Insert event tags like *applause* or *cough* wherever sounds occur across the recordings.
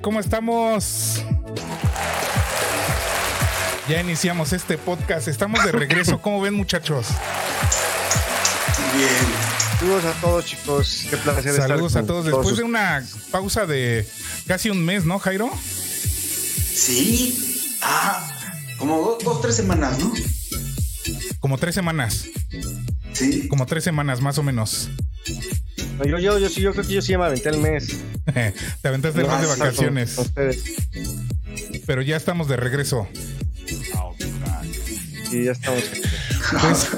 ¿Cómo estamos? Ya iniciamos este podcast. Estamos de regreso. ¿Cómo ven, muchachos? Bien. Saludos a todos, chicos. Qué placer Saludos a todos. Después de una pausa de casi un mes, ¿no, Jairo? Sí. Ah, como dos, dos, tres semanas, ¿no? Como tres semanas. Sí. Como tres semanas, más o menos. No, Yo, yo, yo sí, yo creo que yo sí ya me aventé el mes. *laughs* Te aventaste el mes de vacaciones. Con. Pero ya estamos de regreso. Sí, ya estamos. Pues,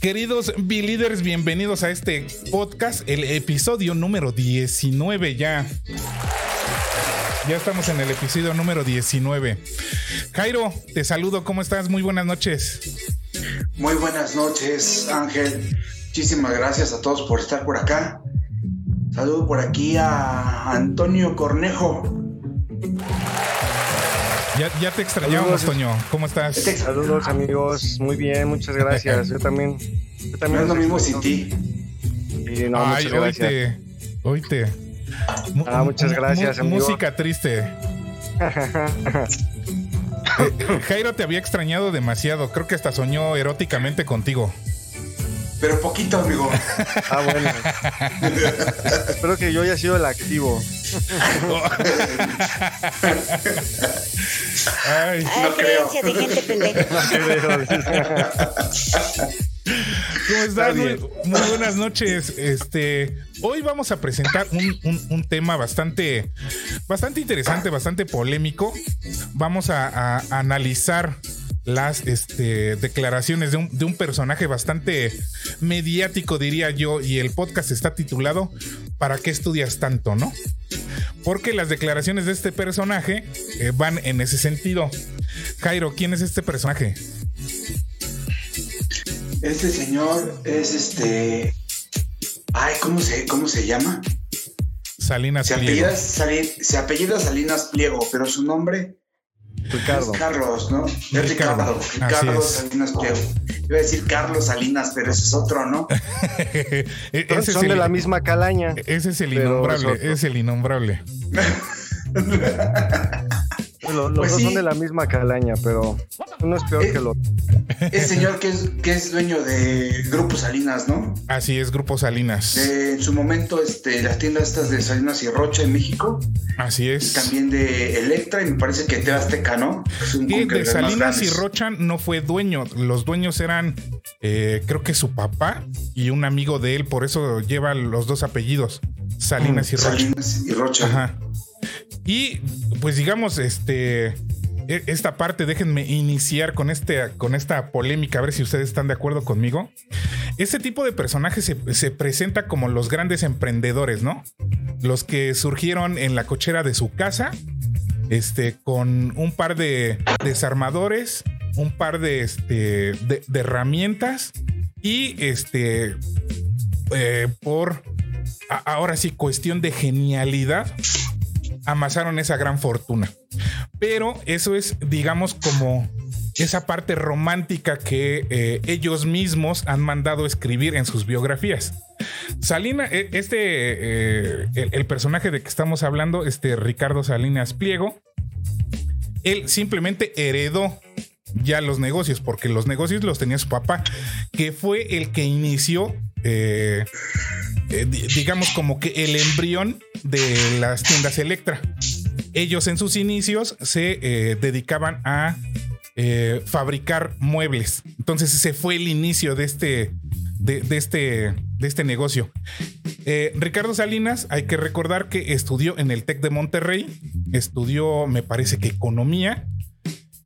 queridos B-Leaders, bienvenidos a este podcast, el episodio número 19 ya. Ya estamos en el episodio número 19. Jairo, te saludo, ¿cómo estás? Muy buenas noches. Muy buenas noches, Ángel. Muchísimas gracias a todos por estar por acá. Saludo por aquí a Antonio Cornejo. Ya, ya te extrañábamos, Saludos. Toño. ¿Cómo estás? Saludos, amigos. Muy bien, muchas gracias. *laughs* Yo también. Yo No también. es lo mismo sin ti. Sí, no, Ay, muchas gracias. oíte, oíte. Ah, muchas mu- gracias, amigo. Música triste. *laughs* Eh, Jairo te había extrañado demasiado. Creo que hasta soñó eróticamente contigo. Pero poquito, amigo. Ah, bueno. Espero que yo haya sido el activo. *laughs* Ay, Ay, No creo. creencia de gente pendeja. *laughs* ¿Cómo estás? Muy, buenas noches. Este, hoy vamos a presentar un, un- un tema bastante, bastante interesante, bastante polémico. Vamos a, a analizar las este, declaraciones de un, de un personaje bastante mediático, diría yo, y el podcast está titulado ¿Para qué estudias tanto, no? Porque las declaraciones de este personaje eh, van en ese sentido. Jairo, ¿quién es este personaje? Este señor es este. Ay, ¿cómo se, cómo se llama? Salinas Se Pliego. apellida, Sali- se apellida Salinas Pliego, pero su nombre Ricardo. es Carlos, ¿no? Es Ricardo, Ricardo. es. Salinas Pliego. Iba a decir Carlos Salinas, pero ese es otro, ¿no? *laughs* E- Son, ese, es son de el, la misma calaña. ese es el innombrable, es es el innombrable. *laughs* Los, los Pues dos sí. son de la misma calaña, pero uno es peor Eh, que el otro. Es señor que es, que es dueño de Grupo Salinas, ¿no? Así es, Grupo Salinas. De, en su momento, este, las tiendas estas de Salinas y Rocha en México, Así es. también de Electra y me parece que TV Azteca, ¿no? Y que de Salinas y. Rocha no fue dueño. Los dueños eran, eh, creo que su papá y un amigo de él, por eso lleva los dos apellidos, Salinas y Rocha. Salinas y Rocha. Ajá. Y pues digamos, este, e- esta parte, déjenme iniciar con, este, con esta polémica, a ver si ustedes están de acuerdo conmigo. Este tipo de personajes se, se presenta como los grandes emprendedores, ¿no? Los que surgieron en la cochera de su casa, este, con un par de desarmadores, un par de, este, de, herramientas y este, eh, por ahora sí, cuestión de genialidad, amasaron esa gran fortuna. Pero eso es, digamos, como esa parte romántica que eh, ellos mismos han mandado escribir en sus biografías. Salina, eh, este, eh, el, el personaje de que estamos hablando, este Ricardo Salinas Pliego, él simplemente heredó ya los negocios, porque los negocios los tenía su papá, que fue el que inició, eh, eh, di- digamos, como que el embrión de las tiendas Electra. Ellos en sus inicios se eh, dedicaban a eh, fabricar muebles. Entonces ese fue el inicio de este, de, este, de este negocio. Ricardo Salinas, hay que recordar que estudió en el TEC de Monterrey, estudió, me parece que economía,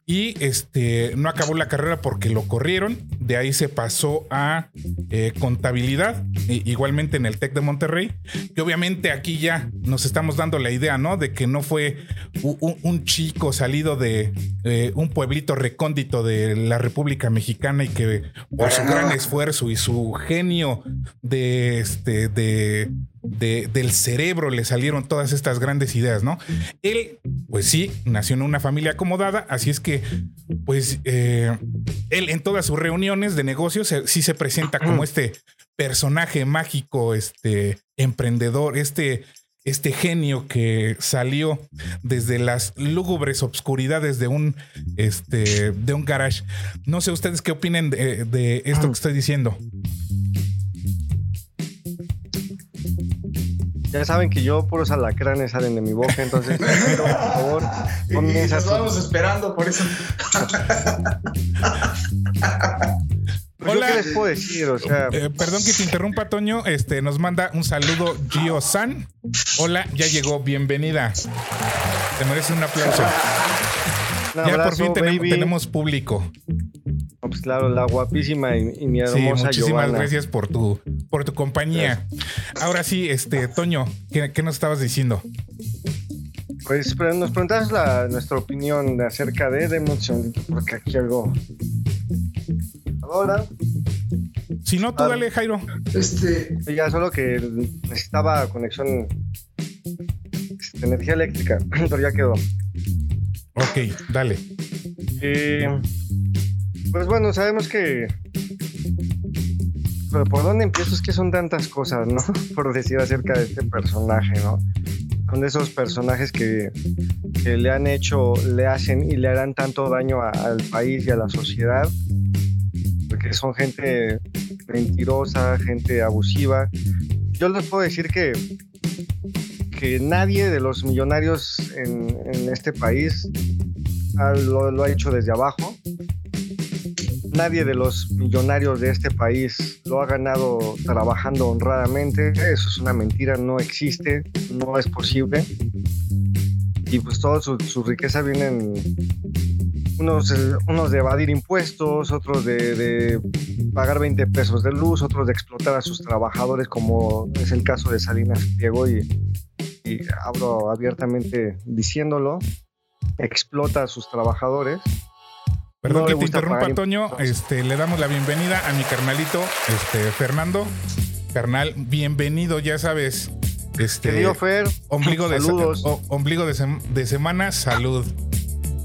y este no acabó la carrera porque lo corrieron. de ahí se pasó a eh, contabilidad, igualmente en el TEC de Monterrey, que obviamente aquí ya nos estamos dando la idea, ¿no? De que no fue un, chico salido de eh, un pueblito recóndito de la República Mexicana y que por su gran esfuerzo y su genio de, este, de del cerebro le salieron todas estas grandes ideas, ¿no? Él, pues sí, nació en una familia acomodada, así es que, pues, eh, él en todas sus reuniones de negocios sí se presenta *clears throat* como este personaje mágico, este emprendedor, este, este genio que salió desde las lúgubres obscuridades de un, este, de un garage. No sé ustedes qué opinen de, de esto que estoy diciendo. Ya saben que yo puros alacranes salen de mi boca, entonces, *laughs* por favor, comienza. Nos esperando por eso. Pues Hola. ¿Qué les puedo decir? O sea, eh, perdón que te interrumpa, Toño. Este nos manda un saludo Gio San. Hola, ya llegó, bienvenida. Te merece un aplauso. Ya por fin tenemos, público. Pues claro, la guapísima y, mi hermosa sí, muchísimas gracias por tu, por tu compañía. Ahora sí, este, Toño, ¿qué, nos estabas diciendo? Pues nos preguntas nuestra opinión acerca de Demotion, porque aquí algo. Ahora. Si no, tú dale, Jairo. Este. Ya, solo que necesitaba conexión. Este, energía eléctrica, *laughs* pero ya quedó. Ok, dale. Eh, pues bueno, sabemos que. Pero por dónde empiezo es que son tantas cosas, ¿no? *laughs* Por decir acerca de este personaje, ¿no? Son de esos personajes que, le han hecho, le hacen y le harán tanto daño al país y a la sociedad. Porque son gente mentirosa, gente abusiva. Yo les puedo decir que, que nadie de los millonarios en, este país lo ha hecho desde abajo nadie de los millonarios de este país lo ha ganado trabajando honradamente. Eso es una mentira, no existe, no es posible. Y pues toda su, riqueza vienen unos, unos de evadir impuestos, otros de, pagar 20 pesos de luz, otros de explotar a sus trabajadores, como es el caso de Salinas Pliego, y, y hablo abiertamente diciéndolo, explota a sus trabajadores Perdón que te interrumpa, Toño. Este, le damos la bienvenida a mi carnalito, este, Fernando. Carnal, bienvenido, ya sabes. Este, Fer, ombligo, de, ombligo de, semana, salud.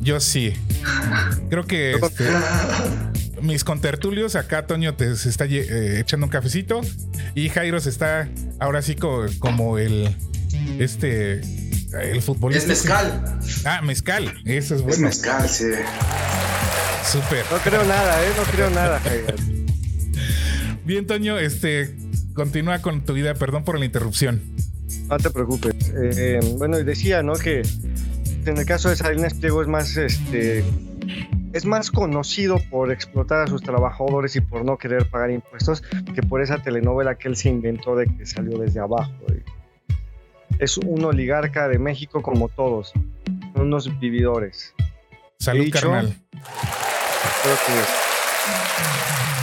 Yo sí. Creo que este, mis contertulios, acá Toño te se está eh, echando un cafecito y Jairo se está ahora sí como, el este el futbolista. Es mezcal. Ah, mezcal. Eso es bueno. Es mezcal, sí. Súper. No creo nada, ¿eh? No creo nada, *laughs* Bien, Toño, este, continúa con tu vida. Perdón por la interrupción. No te preocupes. Eh, bueno, y decía, ¿no? Que en el caso de Salinas Pliego es más, este, es más conocido por explotar a sus trabajadores y por no querer pagar impuestos que por esa telenovela que él se inventó de que salió desde abajo. Es un oligarca de México como todos, unos vividores. Salud, carnal.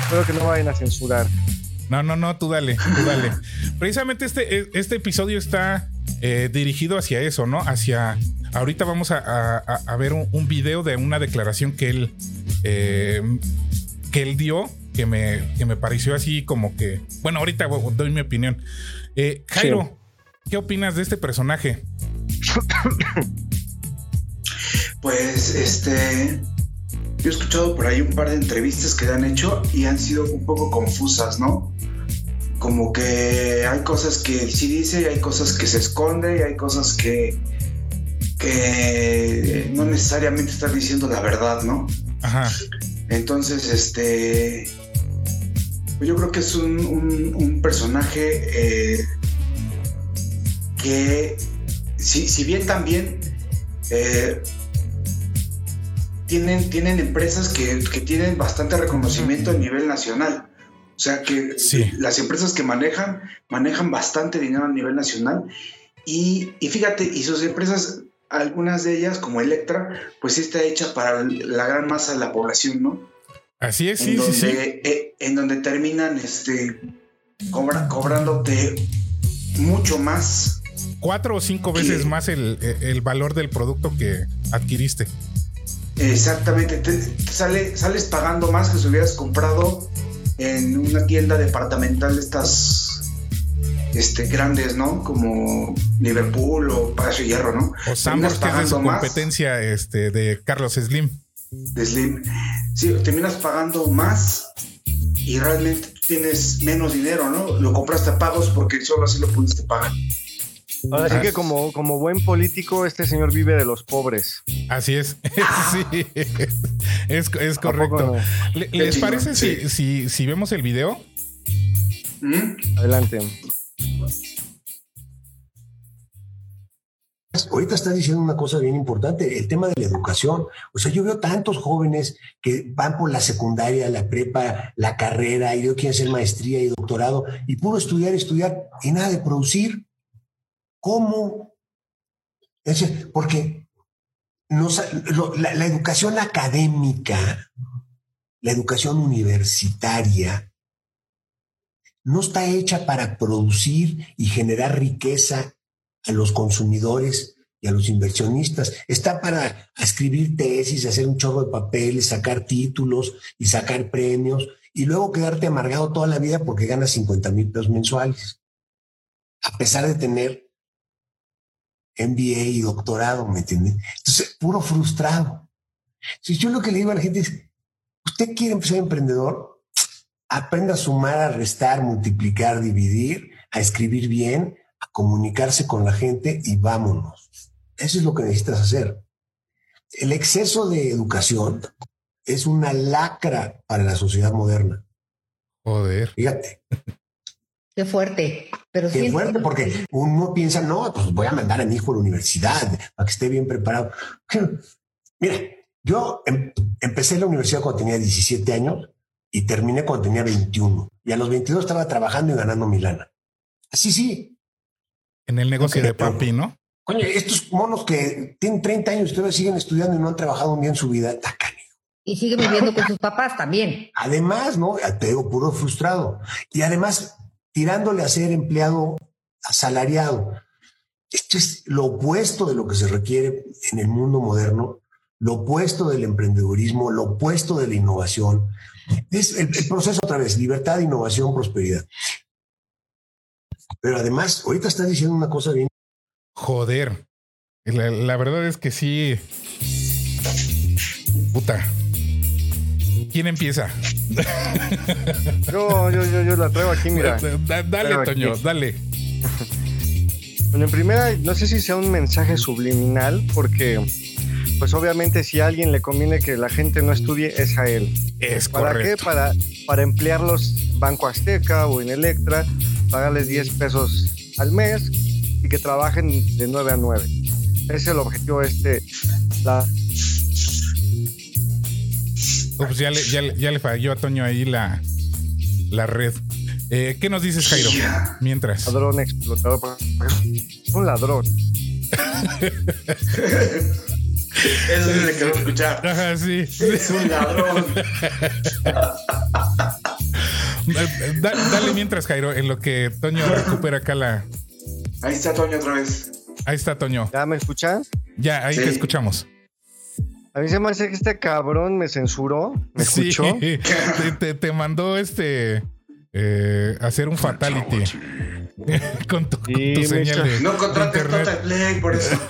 Espero que, no vayan a censurar. No, no, no, tú dale, tú dale. *laughs* Precisamente este, e, este episodio está eh, dirigido hacia eso, ¿no? Hacia. Ahorita vamos a, ver un, video de una declaración que él. Eh, que él dio. Que me, que me pareció así como que. Bueno, ahorita doy mi opinión. Eh, Jairo, ¿qué opinas de este personaje? Pues este yo he escuchado por ahí un par de entrevistas que le han hecho y han sido un poco confusas, ¿no? Como que hay cosas que sí dice y hay cosas que se esconde y hay cosas que, que no necesariamente está diciendo la verdad, ¿no? Ajá. Entonces, este. Yo creo que es un, personaje eh, que, si, bien también eh, tienen, tienen empresas que, tienen bastante reconocimiento a nivel nacional. O sea que las empresas que manejan, manejan bastante dinero a nivel nacional. Y, fíjate, y sus empresas, algunas de ellas, como Electra, pues sí está hecha para la gran masa de la población, ¿no? Así es, en sí, sí, donde, sí. eh, en donde terminan este cobra- cobrándote mucho más. Cuatro o cinco veces más el, el valor del producto que adquiriste. Exactamente, te, te sale, sales pagando más que si hubieras comprado en una tienda departamental de estas este, grandes, ¿no? Como Liverpool o Palacio Hierro, ¿no? O Sambors, que es de pagando su más competencia este, de Carlos Slim. de Slim. Sí, terminas pagando más y realmente tienes menos dinero, ¿no? Lo compraste a pagos porque solo así lo pudiste pagar. Ahora sí Ah. que como, como buen político, este señor vive de los pobres. Así es. *laughs* sí. Es, es ¿A poco correcto. no? ¿Les parece si, sí. si, si vemos el video? ¿Mm? Adelante. Ahorita estás diciendo una cosa bien importante, el tema de la educación. O sea, yo veo tantos jóvenes que van por la secundaria, la prepa, la carrera, y yo quieren hacer maestría y doctorado, y puro estudiar, estudiar, y nada de producir. ¿Cómo? Es decir, porque nos- la educación académica, la educación universitaria, no está hecha para producir y generar riqueza a los consumidores y a los inversionistas. Está para escribir tesis, hacer un chorro de papeles, sacar títulos y sacar premios y luego quedarte amargado toda la vida porque ganas 50 mil pesos mensuales. A pesar de tener MBA y doctorado, ¿me entiendes? Entonces, puro frustrado. Si yo lo que le digo a la gente es, ¿usted quiere ser emprendedor? Aprenda a sumar, a restar, multiplicar, dividir, a escribir bien, a comunicarse con la gente y vámonos. Eso es lo que necesitas hacer. El exceso de educación es una lacra para la sociedad moderna. Joder. Fíjate, Qué fuerte. Pero qué sí. fuerte, porque uno piensa, no, pues voy a mandar a mi hijo a la universidad para que esté bien preparado. *clears throat* Mira, yo em- empecé la universidad cuando tenía 17 años y terminé cuando tenía 21. Y a los 22 estaba trabajando y ganando mi lana. Así sí, En el negocio de papi, ¿no? Coño, estos monos que tienen 30 años y todavía siguen estudiando y no han trabajado bien su vida, está canijo. Y sigue viviendo con sus papás también. Además, ¿no? Te digo, puro frustrado. Y además, tirándole a ser empleado asalariado. Esto es lo opuesto de lo que se requiere en el mundo moderno, lo opuesto del emprendedurismo, lo opuesto de la innovación. Es el, proceso otra vez, libertad, innovación, prosperidad. Pero además, ahorita estás diciendo una cosa bien Joder. La, la verdad es que sí. Puta. ¿Quién empieza? Yo, yo, yo, yo la traigo aquí, mira. Da- dale, aquí. Toño, dale. *laughs* Bueno, en primera, no sé si sea un mensaje subliminal, porque, pues obviamente, si a alguien le conviene que la gente no estudie, es a él. Es ¿Para correcto. qué? Para, para emplearlos en Banco Azteca o en Electra, pagarles 10 pesos al mes y que trabajen de 9 a 9. Ese es el objetivo de este. La, Ups, ya, le, ya, le- ya le falló a Toño ahí la, la red. Eh, ¿Qué nos dices, Jairo? Mientras. ladrón explotador. Es *laughs* un ladrón. *laughs* Eso es lo que quiero escuchar. Ajá, sí. Es un ladrón. Da- dale mientras, Jairo, en lo que Toño recupera acá la. Ahí está Toño otra vez. Ahí está Toño. ¿Ya me escuchan? Ya, ahí Sí. te escuchamos. A mí se me hace que este cabrón me censuró. ¿Me escuchó? Sí. *laughs* Te, te- te mandó este. eh, hacer un fatality. *laughs* con tu, con Sí, tu señal de, No contrates Play, por eso. *laughs*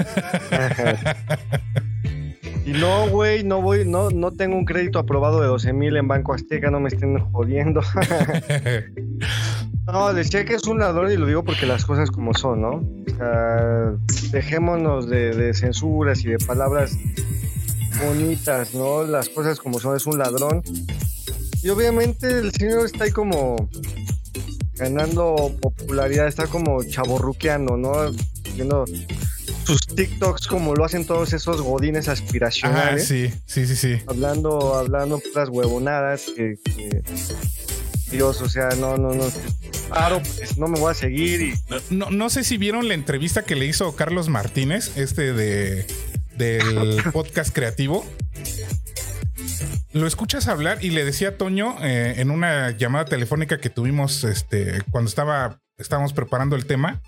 Y no, güey, no voy, no, no tengo un crédito aprobado de 12 mil en Banco Azteca, no me estén jodiendo. no, decía que es un ladrón y lo digo porque las cosas como son, ¿no? O sea, dejémonos de, de censuras y de palabras bonitas, ¿no? Las cosas como son, es un ladrón. Y obviamente el señor está ahí como ganando popularidad, está como chaborruqueando, ¿no? Viendo sus TikToks como lo hacen todos esos godines Ah, aspiracionales. sí, sí, sí, sí. Hablando, hablando puras huevonadas que, que- Dios, o sea, no, no, no. Paro, pues no me voy a seguir y No, no sé si vieron la entrevista que le hizo Carlos Martínez, este de del *laughs* podcast creativo. lo escuchas hablar y le decía a Toño eh, en una llamada telefónica que tuvimos este, cuando estaba, estábamos preparando el tema,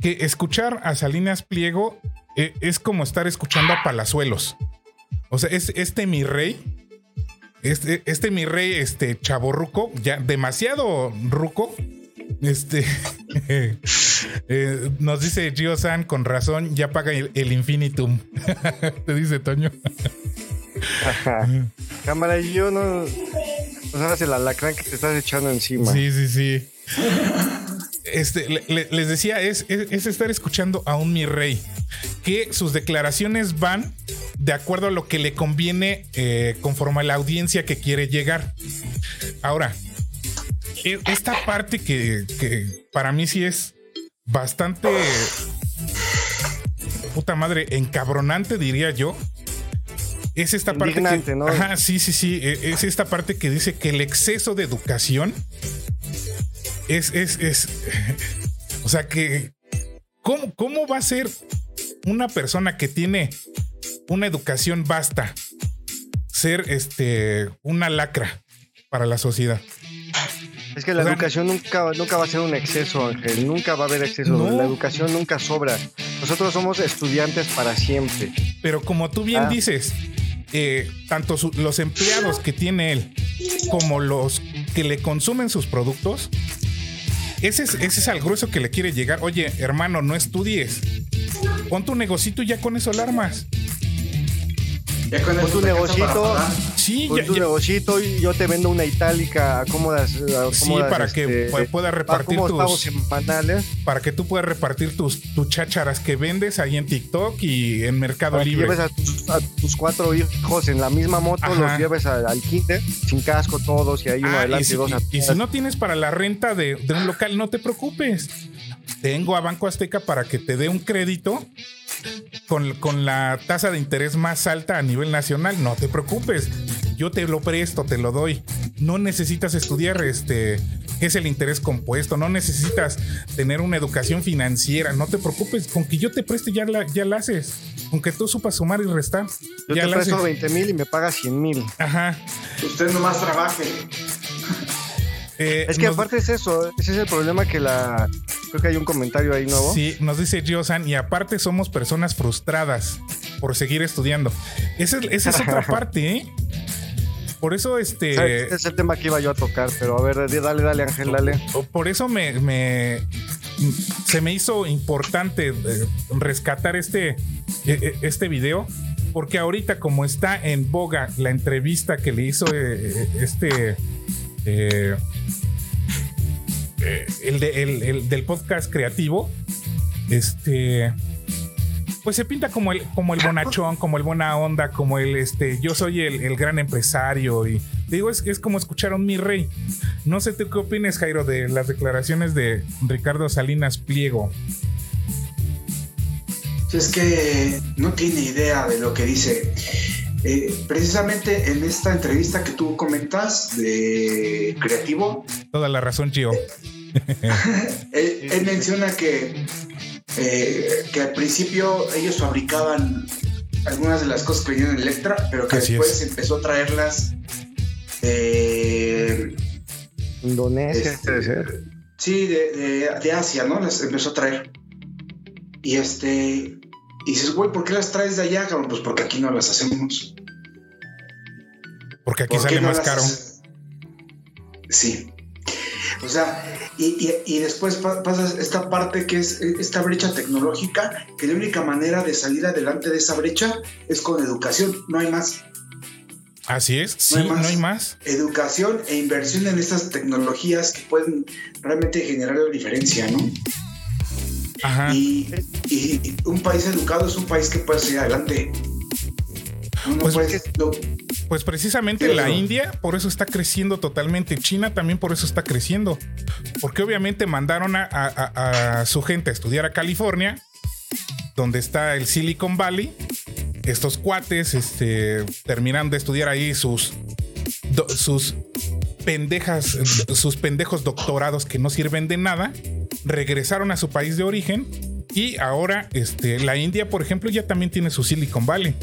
que escuchar a Salinas Pliego eh, es como estar escuchando a Palazuelos. O sea, es este mi rey. Este, este mi rey, este chavo ruco, ya demasiado ruco. Este *laughs* eh, nos dice Gio San con razón, ya paga el, el infinitum. *laughs* Te dice Toño. Cámara, y yo no. No sabes el alacrán que te estás echando encima. Sí, sí, sí. Este, le- le- les decía, es, es- es estar escuchando a un mi rey, que sus declaraciones van de acuerdo a lo que le conviene eh, conforme a la audiencia que quiere llegar. Ahora, e- esta parte que, que para mí sí es bastante puta madre encabronante, diría yo. Es esta parte que, ¿no? Ajá, sí, sí, sí. e- Es esta parte que dice que el exceso de educación es, es, es. *laughs* O sea que. ¿cómo, ¿Cómo va a ser una persona que tiene una educación vasta ser este una lacra para la sociedad? Es que la O sea, educación nunca, nunca va a ser un exceso, Ángel. Nunca va a haber exceso. No. La educación nunca sobra. Nosotros somos estudiantes para siempre. Pero como tú bien Ah. dices, eh, tanto su- los empleados que tiene él como los que le consumen sus productos, ese es, ese es al grueso que le quiere llegar. Oye, hermano, no estudies. Pon tu negocito y ya con eso alarmas. Ya con Pon tu negocito. Sí, ya- tu ya- negocito y yo te vendo una itálica, acomodas. sí, para que pu- pueda repartir tus, semanales para que tú puedas repartir tus, tus chácharas que vendes ahí en TikTok y en Mercado para que Libre. lleves a tus, a tus cuatro hijos en la misma moto, Ajá. los lleves al, al kinder, sin casco todos, y hay uno Ah, adelante y, si, y dos atrás. y si no tienes para la renta de, de un local, no te preocupes. Tengo a Banco Azteca para que te dé un crédito con, con la tasa de interés más alta a nivel nacional. No te preocupes. Yo te lo presto, te lo doy. No necesitas estudiar este qué es el interés compuesto. No necesitas tener una educación financiera. No te preocupes. Con que yo te preste ya la, ya la haces. Con que tú supas sumar y restar. Yo ya te la presto haces. 20 mil y me pagas 100 mil. Ajá. Usted nomás trabaje. Eh, Es que nos- aparte es eso, ese es el problema que la... Creo que hay un comentario ahí nuevo. Sí, nos dice Gio-san, y aparte somos personas frustradas por seguir estudiando. Esa es, esa es otra *laughs* parte, ¿eh? Por eso, este. Ese es el tema que iba yo a tocar, pero a ver, dale, dale, Ángel, dale. Por eso me, me- se me hizo importante eh, rescatar este, eh, este video. Porque ahorita, como está en boga la entrevista que le hizo este. eh, eh, el, de- el- el del podcast creativo. Este. Pues se pinta como el, como el bonachón, como el buena onda, como el este. Yo soy el, el gran empresario. Y te digo, es, es como escuchar a un mi rey. No sé tú qué opinas, Jairo, de las declaraciones de Ricardo Salinas Pliego. Es que no tiene idea de lo que dice. Eh, precisamente en esta entrevista que tú comentas de Creativo, Toda la razón, Gio. Él, él menciona que, eh, que al principio ellos fabricaban algunas de las cosas que venían en Electra, pero que Así después es. empezó a traerlas de, Indonesia, Este, debe ser. Sí, de, de- de Asia, ¿no? Las empezó a traer. Y este. Y dices, güey, ¿por qué las traes de allá, cabrón? Pues porque aquí no las hacemos. Porque aquí ¿Por qué sale no más caro. Sí. O sea, y, y- y después pa- pasa esta parte que es esta brecha tecnológica, que la única manera de salir adelante de esa brecha es con educación, no hay más. Así es, sí, No hay no más. hay más. Educación e inversión en estas tecnologías que pueden realmente generar la diferencia, ¿no? Ajá. Y, y un país educado es un país que puede salir adelante. No, no Pues no- Pues precisamente Sí, la. India por eso está creciendo totalmente. China también por eso está creciendo. Porque obviamente mandaron a, a- a- a su gente a estudiar a California, donde está el Silicon Valley. Estos cuates este, terminan de estudiar ahí sus, do- sus pendejas, sus pendejos doctorados que no sirven de nada. Regresaron a su país de origen. Y ahora este, la India, por ejemplo, ya también tiene su Silicon Valley.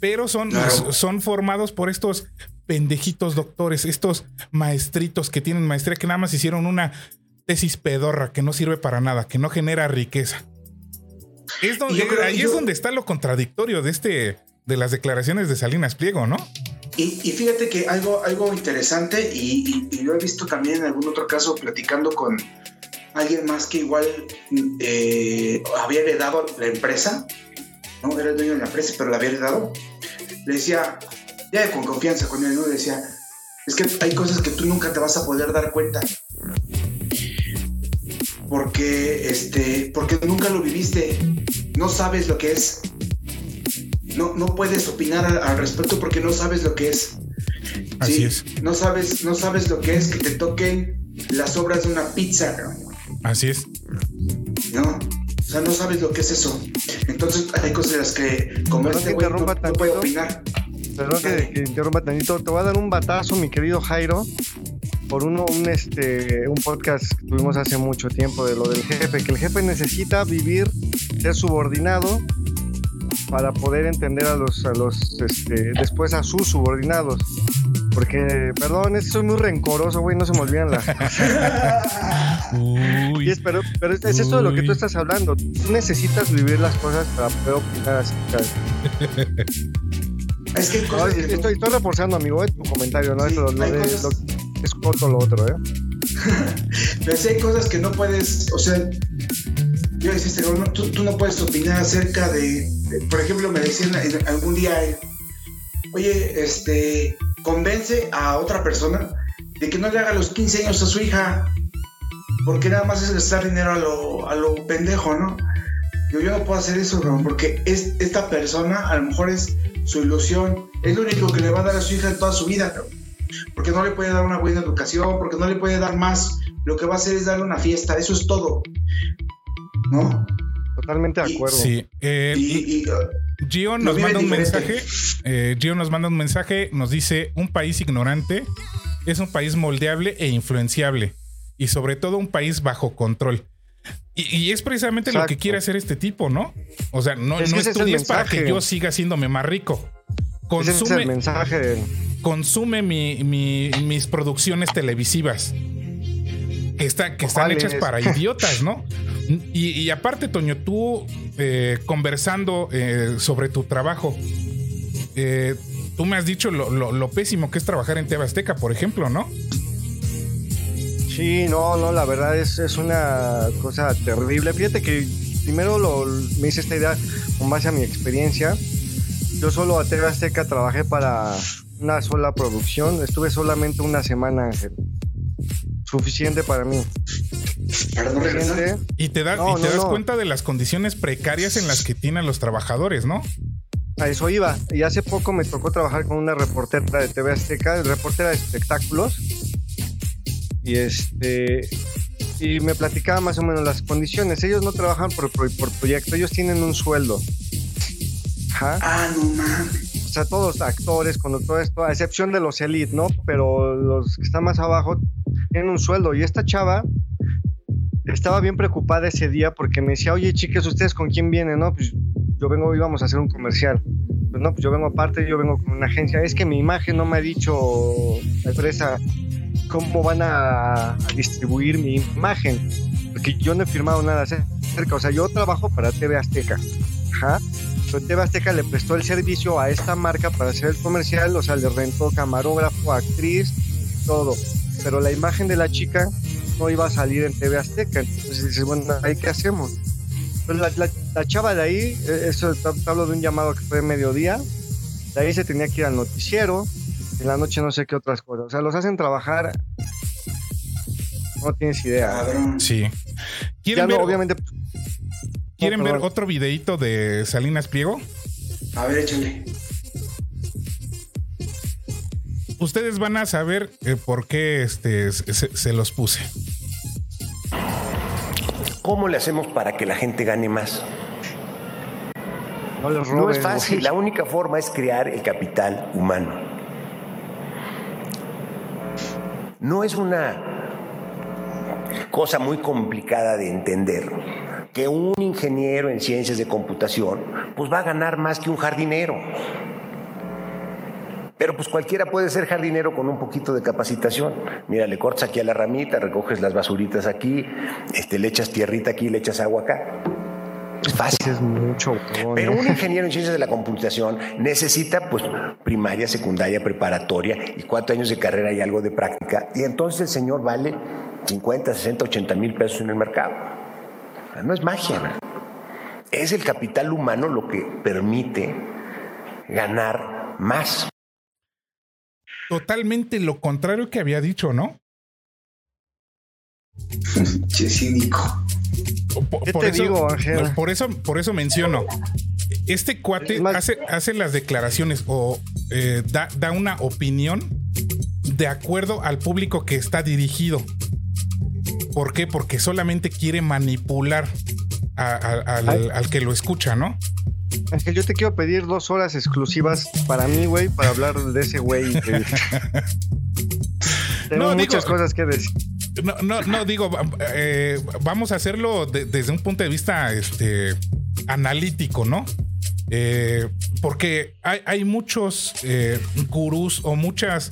Pero son, Claro. son formados por estos pendejitos doctores, estos maestritos que tienen maestría que nada más hicieron una tesis pedorra que no sirve para nada, que no genera riqueza. Es donde, creo- ahí yo- es donde está lo contradictorio de este de las declaraciones de Salinas Pliego, ¿no? Y, y fíjate que algo, algo interesante, y, y- y lo he visto también en algún otro caso platicando con alguien más que igual eh, había heredado la empresa, no era el dueño de la empresa, pero la había heredado. Le decía, ya con confianza con él, ¿no? Le decía, es que hay cosas que tú nunca te vas a poder dar cuenta. Porque, este, porque nunca lo viviste, no sabes lo que es no, no puedes opinar al, al respecto porque no sabes lo que es. Así Sí, es. No sabes, no sabes lo que es que te toquen las obras de una pizza, Así es. ¿no? O sea, no sabes lo que es eso. Entonces hay cosas de las que, como este güey, no, no puede opinar. Perdón que, que interrumpa tantito. Te voy a dar un batazo, mi querido Jairo, por uno, un, este, un podcast que tuvimos hace mucho tiempo de lo del jefe, que el jefe necesita vivir, ser subordinado para poder entender a los, a los, este, después a sus subordinados. Porque, perdón, soy muy rencoroso, güey, no se me olvidan las cosas. *laughs* Uy. Y es, pero, pero es, es esto de lo que tú estás hablando. Tú necesitas vivir las cosas para poder opinar así. Es que No, estoy, estoy reforzando, amigo, eh, tu comentario, ¿no? Sí, Esto, lo de- cosas- lo- es coto lo otro, ¿eh? *laughs* Pero hay cosas que no puedes, o sea, yo este no, tú, tú no puedes opinar acerca de, de- por ejemplo, me decían en- algún día, eh, oye, este, convence a otra persona de que no le haga los 15 años a su hija, porque nada más es gastar dinero a lo, a lo pendejo, ¿no? Yo, yo no puedo hacer eso, cabrón, porque es, esta persona a lo mejor es su ilusión, es lo único que le va a dar a su hija en toda su vida, cabrón porque no le puede dar una buena educación, porque no le puede dar más. Lo que va a hacer es darle una fiesta, eso es todo. ¿No? Totalmente de acuerdo. Sí. Eh, Y, y, uh, Gio nos manda un diferente. mensaje. eh, Gio nos manda un mensaje. Nos dice: Un país ignorante es un país moldeable e influenciable. Y sobre todo un país bajo control. Y, y es precisamente lo que quiere hacer este tipo, ¿no? O sea, no, Es no es estudies para que yo siga haciéndome más rico. Ese es el Consume, mensaje consume mi- mi- mis producciones televisivas. Que, está- que están hechas para idiotas, ¿no? Y, y aparte, Toño, tú eh, conversando eh, sobre tu trabajo, eh, tú me has dicho lo, lo- lo pésimo que es trabajar en TV Azteca, por ejemplo, ¿no? Sí, no, no, la verdad es, es una cosa terrible. Fíjate que primero lo, me hice esta idea con base a mi experiencia. Yo solo a TV Azteca trabajé para una sola producción. Estuve solamente una semana, Ángel. Suficiente para mí. Suficiente. Y te, da- No, y te no, das no. cuenta de las condiciones precarias en las que tienen los trabajadores, ¿no? A eso iba. Y hace poco me tocó trabajar con una reportera de TV Azteca, reportera de espectáculos. Y este. Y me platicaba más o menos las condiciones. Ellos no trabajan por, por, por proyecto, ellos tienen un sueldo. Ajá. Ah, no mames. O sea, todos actores, con todo esto, a excepción de los elite, ¿no? Pero los que están más abajo tienen un sueldo. Y esta chava estaba bien preocupada ese día porque me decía, oye, chicas, ¿ustedes con quién vienen? No, pues yo vengo, íbamos a hacer un comercial. Pues no, pues yo vengo aparte, yo vengo con una agencia. Es que mi imagen no me ha dicho la empresa cómo van a, distribuir mi imagen. Porque yo no he firmado nada acerca. O sea, yo trabajo para TV Azteca. Ajá. Pero TV Azteca le prestó el servicio a esta marca para hacer el comercial. O sea, le rentó camarógrafo, actriz, todo. Pero la imagen de la chica no iba a salir en TV Azteca. Entonces dices, bueno, ¿ahí qué hacemos? Pues la, la- la chava de ahí, eh, eso te hablo de un llamado que fue de mediodía, de ahí se tenía que ir al noticiero, en la noche no sé qué otras cosas. O sea, los hacen trabajar, no tienes idea. Sí. Ya ¿Quieren, no, ver, obviamente, ¿quieren no, ver otro videito de Salinas Pliego? A ver, échale. Ustedes van a saber eh, por qué este, se- se los puse. ¿Cómo le hacemos para que la gente gane más? no. No es fácil, la única forma es crear el capital humano. No es una cosa muy complicada de entender que un ingeniero en ciencias de computación pues va a ganar más que un jardinero. Pero pues cualquiera puede ser jardinero con un poquito de capacitación. Mira, le cortas aquí a la ramita, recoges las basuritas aquí, este, le echas tierrita aquí, le echas agua acá. Es fácil. Es mucho. Pero ¿eh? un ingeniero en ciencias de la computación necesita pues primaria, secundaria, preparatoria y cuatro años de carrera y algo de práctica. Y entonces el señor vale 50, 60, 80 mil pesos en el mercado. No es magia. ¿no? Es el capital humano lo que permite ganar más. Totalmente lo contrario que había dicho, ¿no? *laughs* Che, cínico. Por, ¿Qué por te eso, digo, Ángel? por eso, por eso menciono. Este cuate Es hace, hace las declaraciones o eh, da, da una opinión de acuerdo al público que está dirigido. ¿Por qué? Porque solamente quiere manipular a- a- al, que lo escucha, ¿no? Ángel, yo te quiero pedir dos horas exclusivas para mí, güey, para hablar de ese güey. que- *laughs* Tengo No, digo- muchas cosas que decir. No, no, no, digo, eh, vamos a hacerlo de- desde un punto de vista este, analítico, ¿no? Eh, porque hay, hay muchos eh, gurús o muchas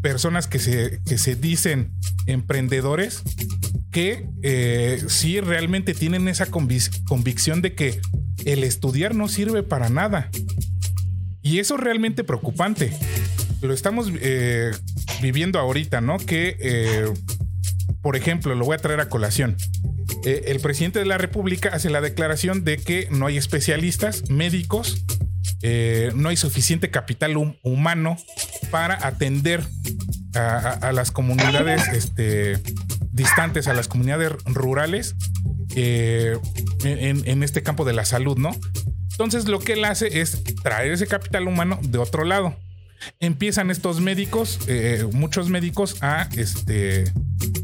personas que se, que se dicen emprendedores que sí realmente tienen esa convic- convicción de que el estudiar no sirve para nada. Y eso es realmente preocupante. Lo estamos viviendo ahorita, ¿no? Que, por ejemplo, lo voy a traer a colación. Eh, el presidente de la República hace la declaración de que no hay especialistas médicos, eh, no hay suficiente capital hum- humano para atender a, las comunidades este, distantes, a las comunidades rurales eh, en, este campo de la salud, ¿no? Entonces lo que él hace es traer ese capital humano de otro lado. Empiezan estos médicos, muchos médicos, a, este,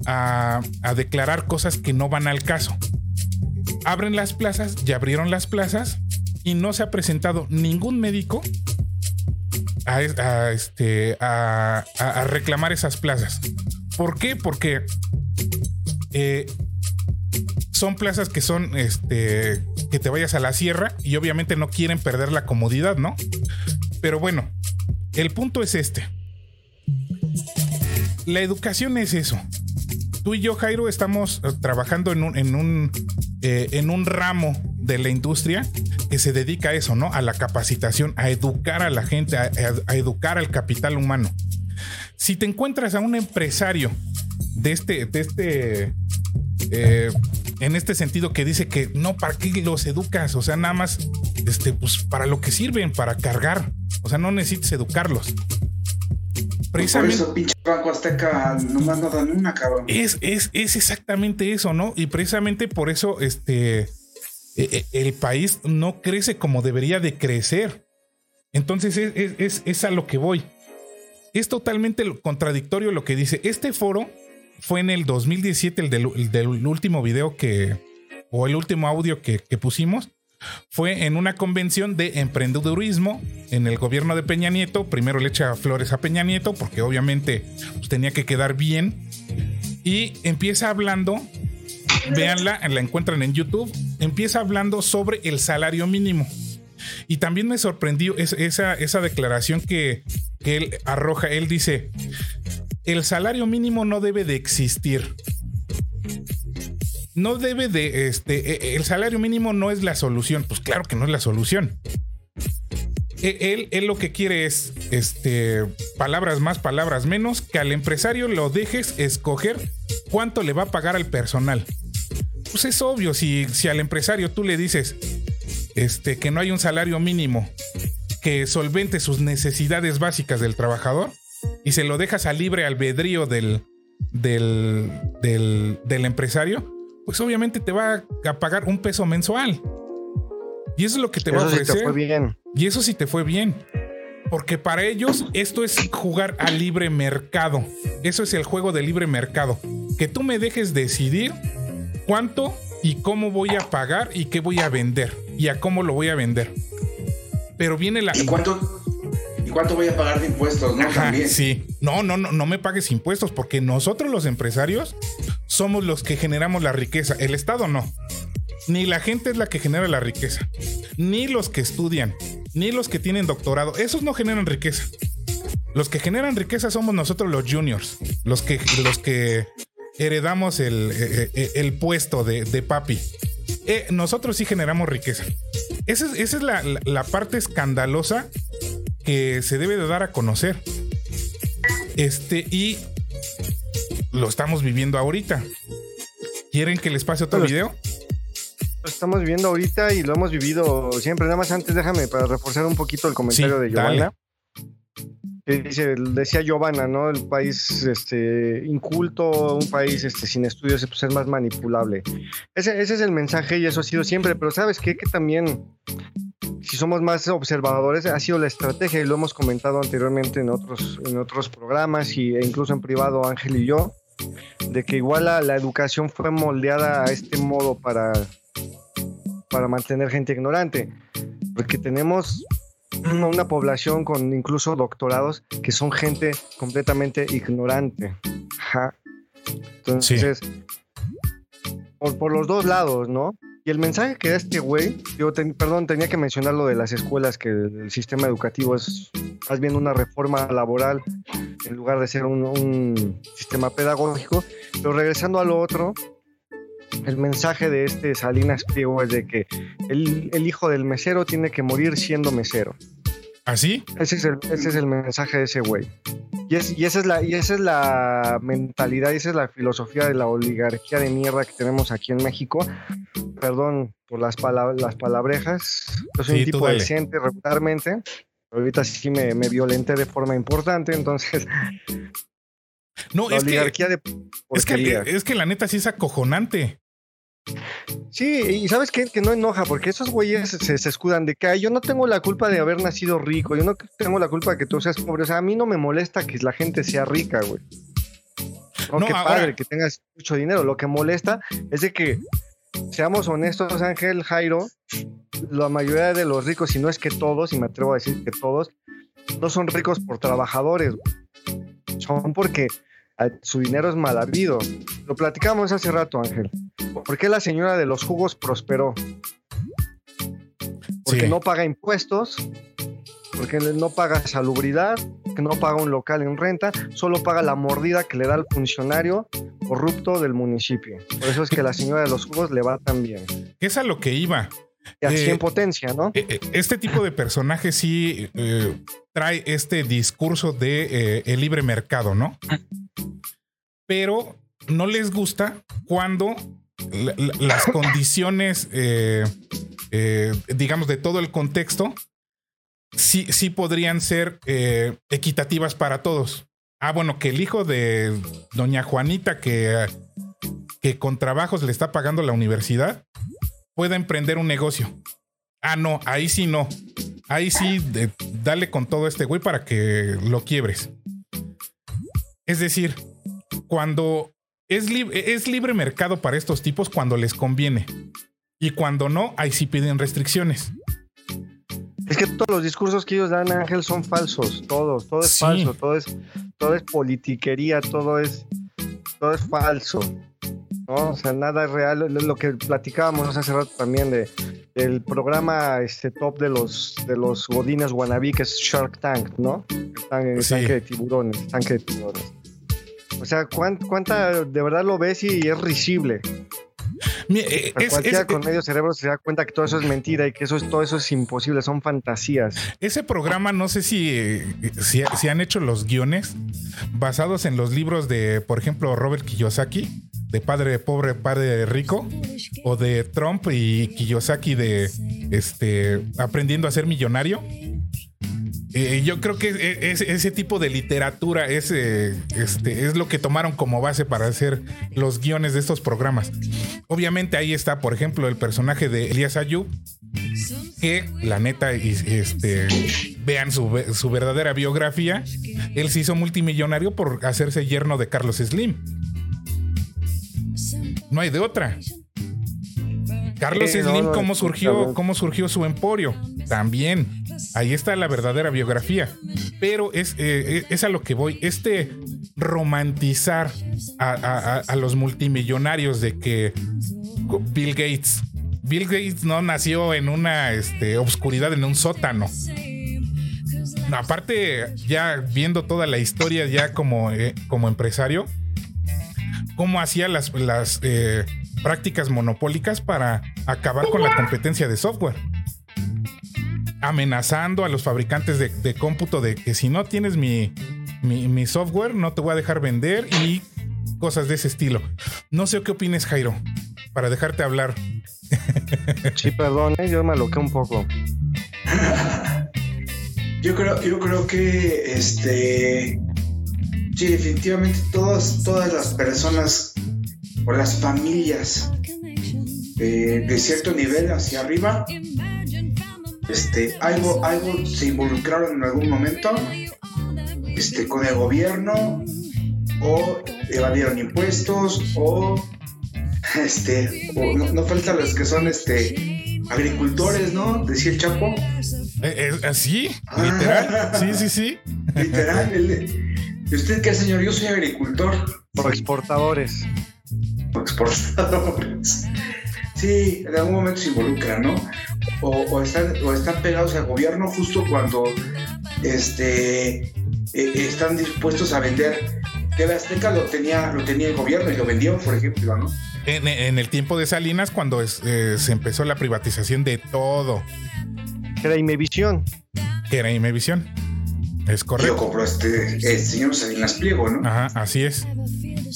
a, declarar cosas que no van al caso. Abren las plazas, ya abrieron las plazas y no se ha presentado ningún médico a, es- a, este, a reclamar esas plazas. ¿Por qué? Porque eh, son plazas que son este que te vayas a la sierra y obviamente no quieren perder la comodidad, ¿no? Pero bueno, el punto es este. La educación es eso. Tú y yo, Jairo, estamos eh, trabajando en un, en un, eh, en un ramo de la industria que se dedica a eso, ¿no? A la capacitación, a educar a la gente, a, educar al capital humano. Si te encuentras a un empresario de este, de este, eh, en este sentido que dice que no, ¿para qué los educas? O sea, nada más, este, pues para lo que sirven, para cargar. O sea, no necesitas educarlos. Por eso, pinche Banco Azteca, nomás no dan una, cabrón. Es, es, es exactamente eso, ¿no? Y precisamente por eso este, eh, eh, el país no crece como debería de crecer. Entonces es, es- es- es a lo que voy. Es totalmente contradictorio lo que dice. Este foro fue en el 2017, el del, el del último video que, o el último audio que, que pusimos. Fue en una convención de emprendedurismo en el gobierno de Peña Nieto. Primero le echa flores a Peña Nieto porque obviamente pues, tenía que quedar bien. Y empieza hablando, véanla, la encuentran en YouTube, empieza hablando sobre el salario mínimo. Y también me sorprendió es- esa, esa declaración que, que él arroja. Él dice, el salario mínimo no debe de existir. No debe de, este, eh, el salario mínimo no es la solución. Pues claro que no es la solución. E- Él, él lo que quiere es, este, palabras más, palabras menos, que al empresario lo dejes escoger cuánto le va a pagar al personal. Pues es obvio, si, si al empresario tú le dices, este, que no hay un salario mínimo que solvente sus necesidades básicas del trabajador y se lo dejas a libre albedrío del, del, del, del empresario, pues obviamente te va a pagar un peso mensual. Y eso es lo que te va a sí ofrecer. te fue bien. Y eso sí te fue bien. Porque para ellos esto es jugar a libre mercado. Eso es el juego de libre mercado. Que tú me dejes decidir cuánto y cómo voy a pagar y qué voy a vender y a cómo lo voy a vender. Pero viene la... ¿Y cuánto, ¿Y cuánto voy a pagar de impuestos, no? Ajá, También. sí. No, no, no, no me pagues impuestos porque nosotros los empresarios somos los que generamos la riqueza. El Estado no. Ni la gente es la que genera la riqueza. Ni los que estudian. Ni los que tienen doctorado. Esos no generan riqueza. Los que generan riqueza somos nosotros los juniors, los que, los que heredamos el, eh, eh, el puesto de, de papi. Eh, nosotros sí generamos riqueza. Esa es, esa es la, la- la parte escandalosa que se debe de dar a conocer. Este, y lo estamos viviendo ahorita. ¿Quieren que les pase otro video? Lo estamos viviendo ahorita y lo hemos vivido siempre. Nada más antes déjame para reforzar un poquito el comentario Sí, de Giovanna. Que dice, decía Giovanna, ¿no? El país este, inculto, un país este, sin estudios, pues es más manipulable. Ese, ese es el mensaje y eso ha sido siempre, pero ¿sabes qué? Que también, si somos más observadores, ha sido la estrategia y lo hemos comentado anteriormente en otros, en otros programas y, e incluso en privado Ángel y yo, de que igual la, la educación fue moldeada a este modo para, para mantener gente ignorante, porque tenemos una población con incluso doctorados que son gente completamente ignorante. Ajá. Entonces, por, por los dos lados, ¿no? Y el mensaje que da este güey, yo perdón, tenía que mencionar lo de las escuelas, que el sistema educativo es más bien una reforma laboral en lugar de ser un, sistema pedagógico. Pero regresando a lo otro, el mensaje de este Salinas Pliego es de que el hijo del mesero tiene que morir siendo mesero. ¿Así? Ese es el, ese es el mensaje de ese güey. Y, es- y esa es la, y esa es la mentalidad, y esa es la filosofía de la oligarquía de mierda que tenemos aquí en México. Perdón por las, pala- las palabrejas. Yo soy Sí, un tipo decente regularmente. Ahorita sí me, me violenté de forma importante, entonces No, la es que, oligarquía de es, que, es que la neta sí es acojonante. Sí, y ¿sabes qué? Que no enoja, porque esos güeyes se, se escudan de que "Ay, yo no tengo la culpa de haber nacido rico, yo no tengo la culpa de que tú seas pobre. O sea, a mí no me molesta que la gente sea rica, güey. No, No, qué ahora- padre que tengas mucho dinero. Lo que molesta es de que, seamos honestos, Ángel, Jairo, la mayoría de los ricos, si no es que todos, y me atrevo a decir que todos, no son ricos por trabajadores, güey. son porque su dinero es mal habido. Lo platicamos hace rato, Ángel. ¿Por qué la señora de los jugos prosperó? Porque Sí. no paga impuestos, porque no paga salubridad, que no paga un local en renta, solo paga la mordida que le da al funcionario corrupto del municipio. Por eso es que la señora de los jugos le va tan bien. Es a lo que iba. Y así Eh, en potencia, ¿no? Eh, eh, Este tipo de personaje sí eh, trae este discurso de eh, el libre mercado, ¿no? Pero no les gusta cuando la- la- las *coughs* condiciones, eh, eh, digamos, de todo el contexto, sí, sí podrían ser eh, equitativas para todos. Ah, bueno, que el hijo de doña Juanita, que, que con trabajos le está pagando la universidad, pueda emprender un negocio. Ah, no, ahí sí no. Ahí sí, de- dale con todo este güey para que lo quiebres. Es decir, cuando es, lib- es libre mercado para estos tipos cuando les conviene. Y cuando no, ahí sí piden restricciones. Es que todos los discursos que ellos dan, Ángel, son falsos. Todos, todo es Sí. falso, todo es, todo es politiquería, todo es, todo es falso. ¿no? O sea, nada es real. Lo, que platicábamos hace rato también de el programa este top de los de los godines wannabe que es Shark Tank, ¿no? El tan- el Sí. tanque de tiburones, tanque de tiburones. O sea, ¿cuán- ¿cuánta de verdad lo ves y es risible? Eh, es- cualquiera es- con medio cerebro se da cuenta que todo eso es mentira y que eso es, todo eso es imposible, son fantasías. Ese programa, no sé si, si, si han hecho los guiones basados en los libros de, por ejemplo, Robert Kiyosaki, de Padre Pobre, Padre Rico, o de Trump y Kiyosaki de este, Aprendiendo a ser millonario. Eh, yo creo que e- es- ese tipo de literatura es, eh, este, es lo que tomaron como base para hacer los guiones de estos programas. Obviamente ahí está, por ejemplo, el personaje de Elías Ayub, que la neta, este, vean su, su verdadera biografía, él se hizo multimillonario por hacerse yerno de Carlos Slim. No hay de otra. Carlos Slim, ¿cómo surgió, cómo surgió su emporio? También. Ahí está la verdadera biografía. Pero es, eh, es a lo que voy. Este romantizar a, a- los multimillonarios de que Bill Gates. Bill Gates no nació en una este, obscuridad, en un sótano. aparte, ya viendo toda la historia ya como, eh, como empresario, cómo hacía las, las eh, prácticas monopólicas para acabar con la competencia de software. Amenazando a los fabricantes de, de cómputo de que si no tienes mi, mi, mi software, no te voy a dejar vender y cosas de ese estilo. No sé qué opines, Jairo, para dejarte hablar. *laughs* Sí, perdón, ¿eh? yo me aloqué un poco. *laughs* Yo creo, yo creo que este sí, definitivamente todas, todas las personas o las familias eh, de cierto nivel hacia arriba, este, algo, algo se involucraron en algún momento este, con el gobierno o evadieron impuestos o este o no, no faltan los que son este agricultores, ¿no? Decía el Chapo. Eh, eh, ¿Así? ¿Literal? Sí, sí, sí. *laughs* Literal. el- ¿Y usted qué, señor? Yo soy agricultor. Por exportadores. o exportadores. Sí, en algún momento se involucran, ¿no? O, o están, o están pegados al gobierno justo cuando este, eh, están dispuestos a vender. TV Azteca lo tenía, lo tenía el gobierno y lo vendió, por ejemplo, ¿no? En, en el tiempo de Salinas, cuando es- eh, se empezó la privatización de todo, era Imevisión. era Imevisión. Es Y lo correcto. compró este, el señor Salinas Pliego, ¿no? Ajá, así es.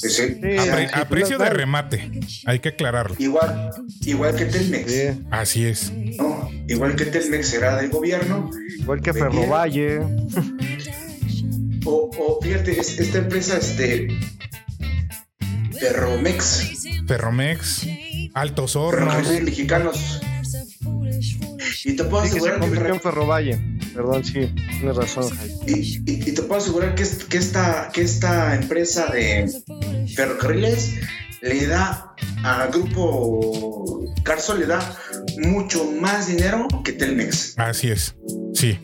Sí, A, pre- sí, a precio de remate. Hay que aclararlo. igual, igual que Telmex, Sí, Así es. ¿no? Igual que Telmex era del gobierno. igual que. Ferrovalle. O, o fíjate, es- esta empresa, este, Ferromex, Ferromex, Altos Hornos. Mexicanos. Y te puedo Sí, que se asegurar que, Ferrovalle. Perdón, sí, tienes razón, Jaime. y, y- y te puedo asegurar que, es- que esta, que esta empresa de ferrocarriles le da al grupo Carso le da mucho más dinero que Telmex. Así es. Sí.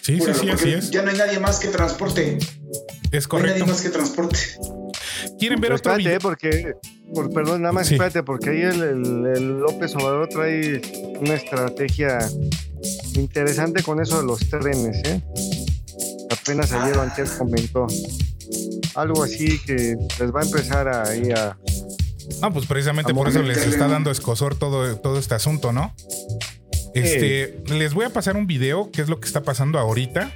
Sí, sí, Júralo, sí, así es. Ya no hay nadie más que transporte. Es No hay nadie correcto. más que transporte. ¿Quieren ver otro espérate, video? eh, porque, por, perdón, nada más Sí. espérate, porque ahí el, el- el López Obrador trae una estrategia interesante con eso de los trenes, ¿eh? Apenas ayer o antes comentó. Algo así que les va a empezar ahí a... No, pues precisamente por eso les está dando escosor todo, todo este asunto, ¿no? Este, les voy a pasar un video, que es lo que está pasando ahorita,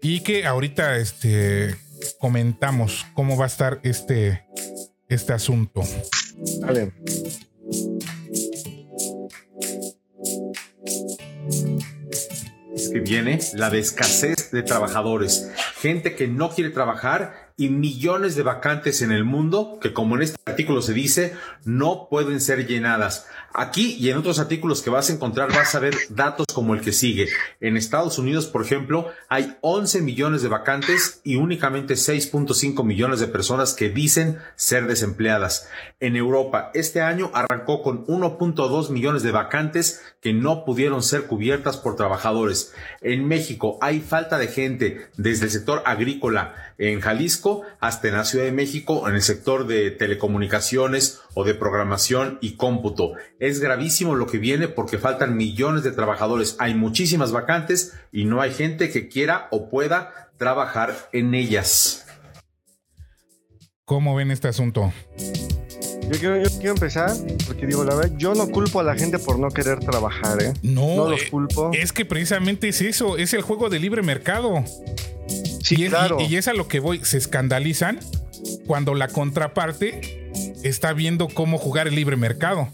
y que ahorita este, comentamos cómo va a estar este, este asunto. Vale. que viene la de escasez de trabajadores, gente que no quiere trabajar y millones de vacantes en el mundo que como en este artículo se dice no pueden ser llenadas. Aquí y en otros artículos que vas a encontrar vas a ver datos como el que sigue. En Estados Unidos, por ejemplo, hay 11 millones de vacantes y únicamente 6.5 millones de personas que dicen ser desempleadas. En Europa, este año arrancó con 1.2 millones de vacantes que no pudieron ser cubiertas por trabajadores. En México hay falta de gente desde el sector agrícola en Jalisco hasta en la Ciudad de México en el sector de telecomunicaciones o de programación y cómputo. Es gravísimo lo que viene porque faltan millones de trabajadores. Hay muchísimas vacantes y no hay gente que quiera o pueda trabajar en ellas. ¿Cómo ven este asunto? Yo quiero, yo quiero empezar, porque digo, la verdad, yo no culpo a la gente por no querer trabajar, ¿eh? No, No los eh, culpo. es que precisamente es eso, es el juego de libre mercado. Sí, y, es, claro. y- y es a lo que voy, se escandalizan cuando la contraparte está viendo cómo jugar el libre mercado.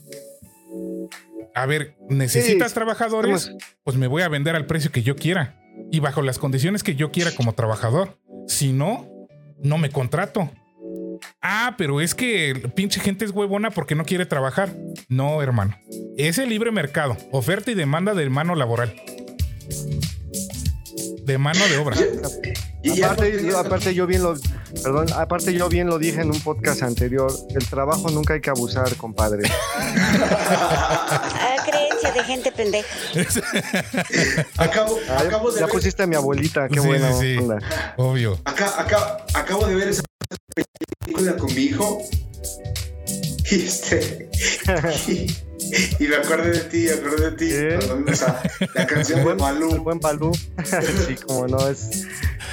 A ver, necesitas Sí, trabajadores, pues me voy a vender al precio que yo quiera y bajo las condiciones que yo quiera como trabajador. Si no, no me contrato. Ah, pero es que el pinche gente es huevona porque no quiere trabajar. No, hermano. Es el libre mercado, oferta y demanda de mano laboral. De mano de obra. Y aparte, yo, tenías- aparte yo bien lo, perdón, aparte yo bien lo dije en un podcast anterior, el trabajo nunca hay que abusar, compadre. Ah, creencia de gente pendeja. *laughs* acabo, Ah, acabo de ya ver, pusiste a mi abuelita, qué Sí, buena sí, sí. onda. Obvio. acá, acá, acabo de ver esa película con mi hijo. Y este. Y, *laughs* *laughs* Y me acordé de ti, me acordé de ti. ¿Eh? Cuando esa- la canción de buen, el Malú. buen Balú. *laughs* sí, como no, es,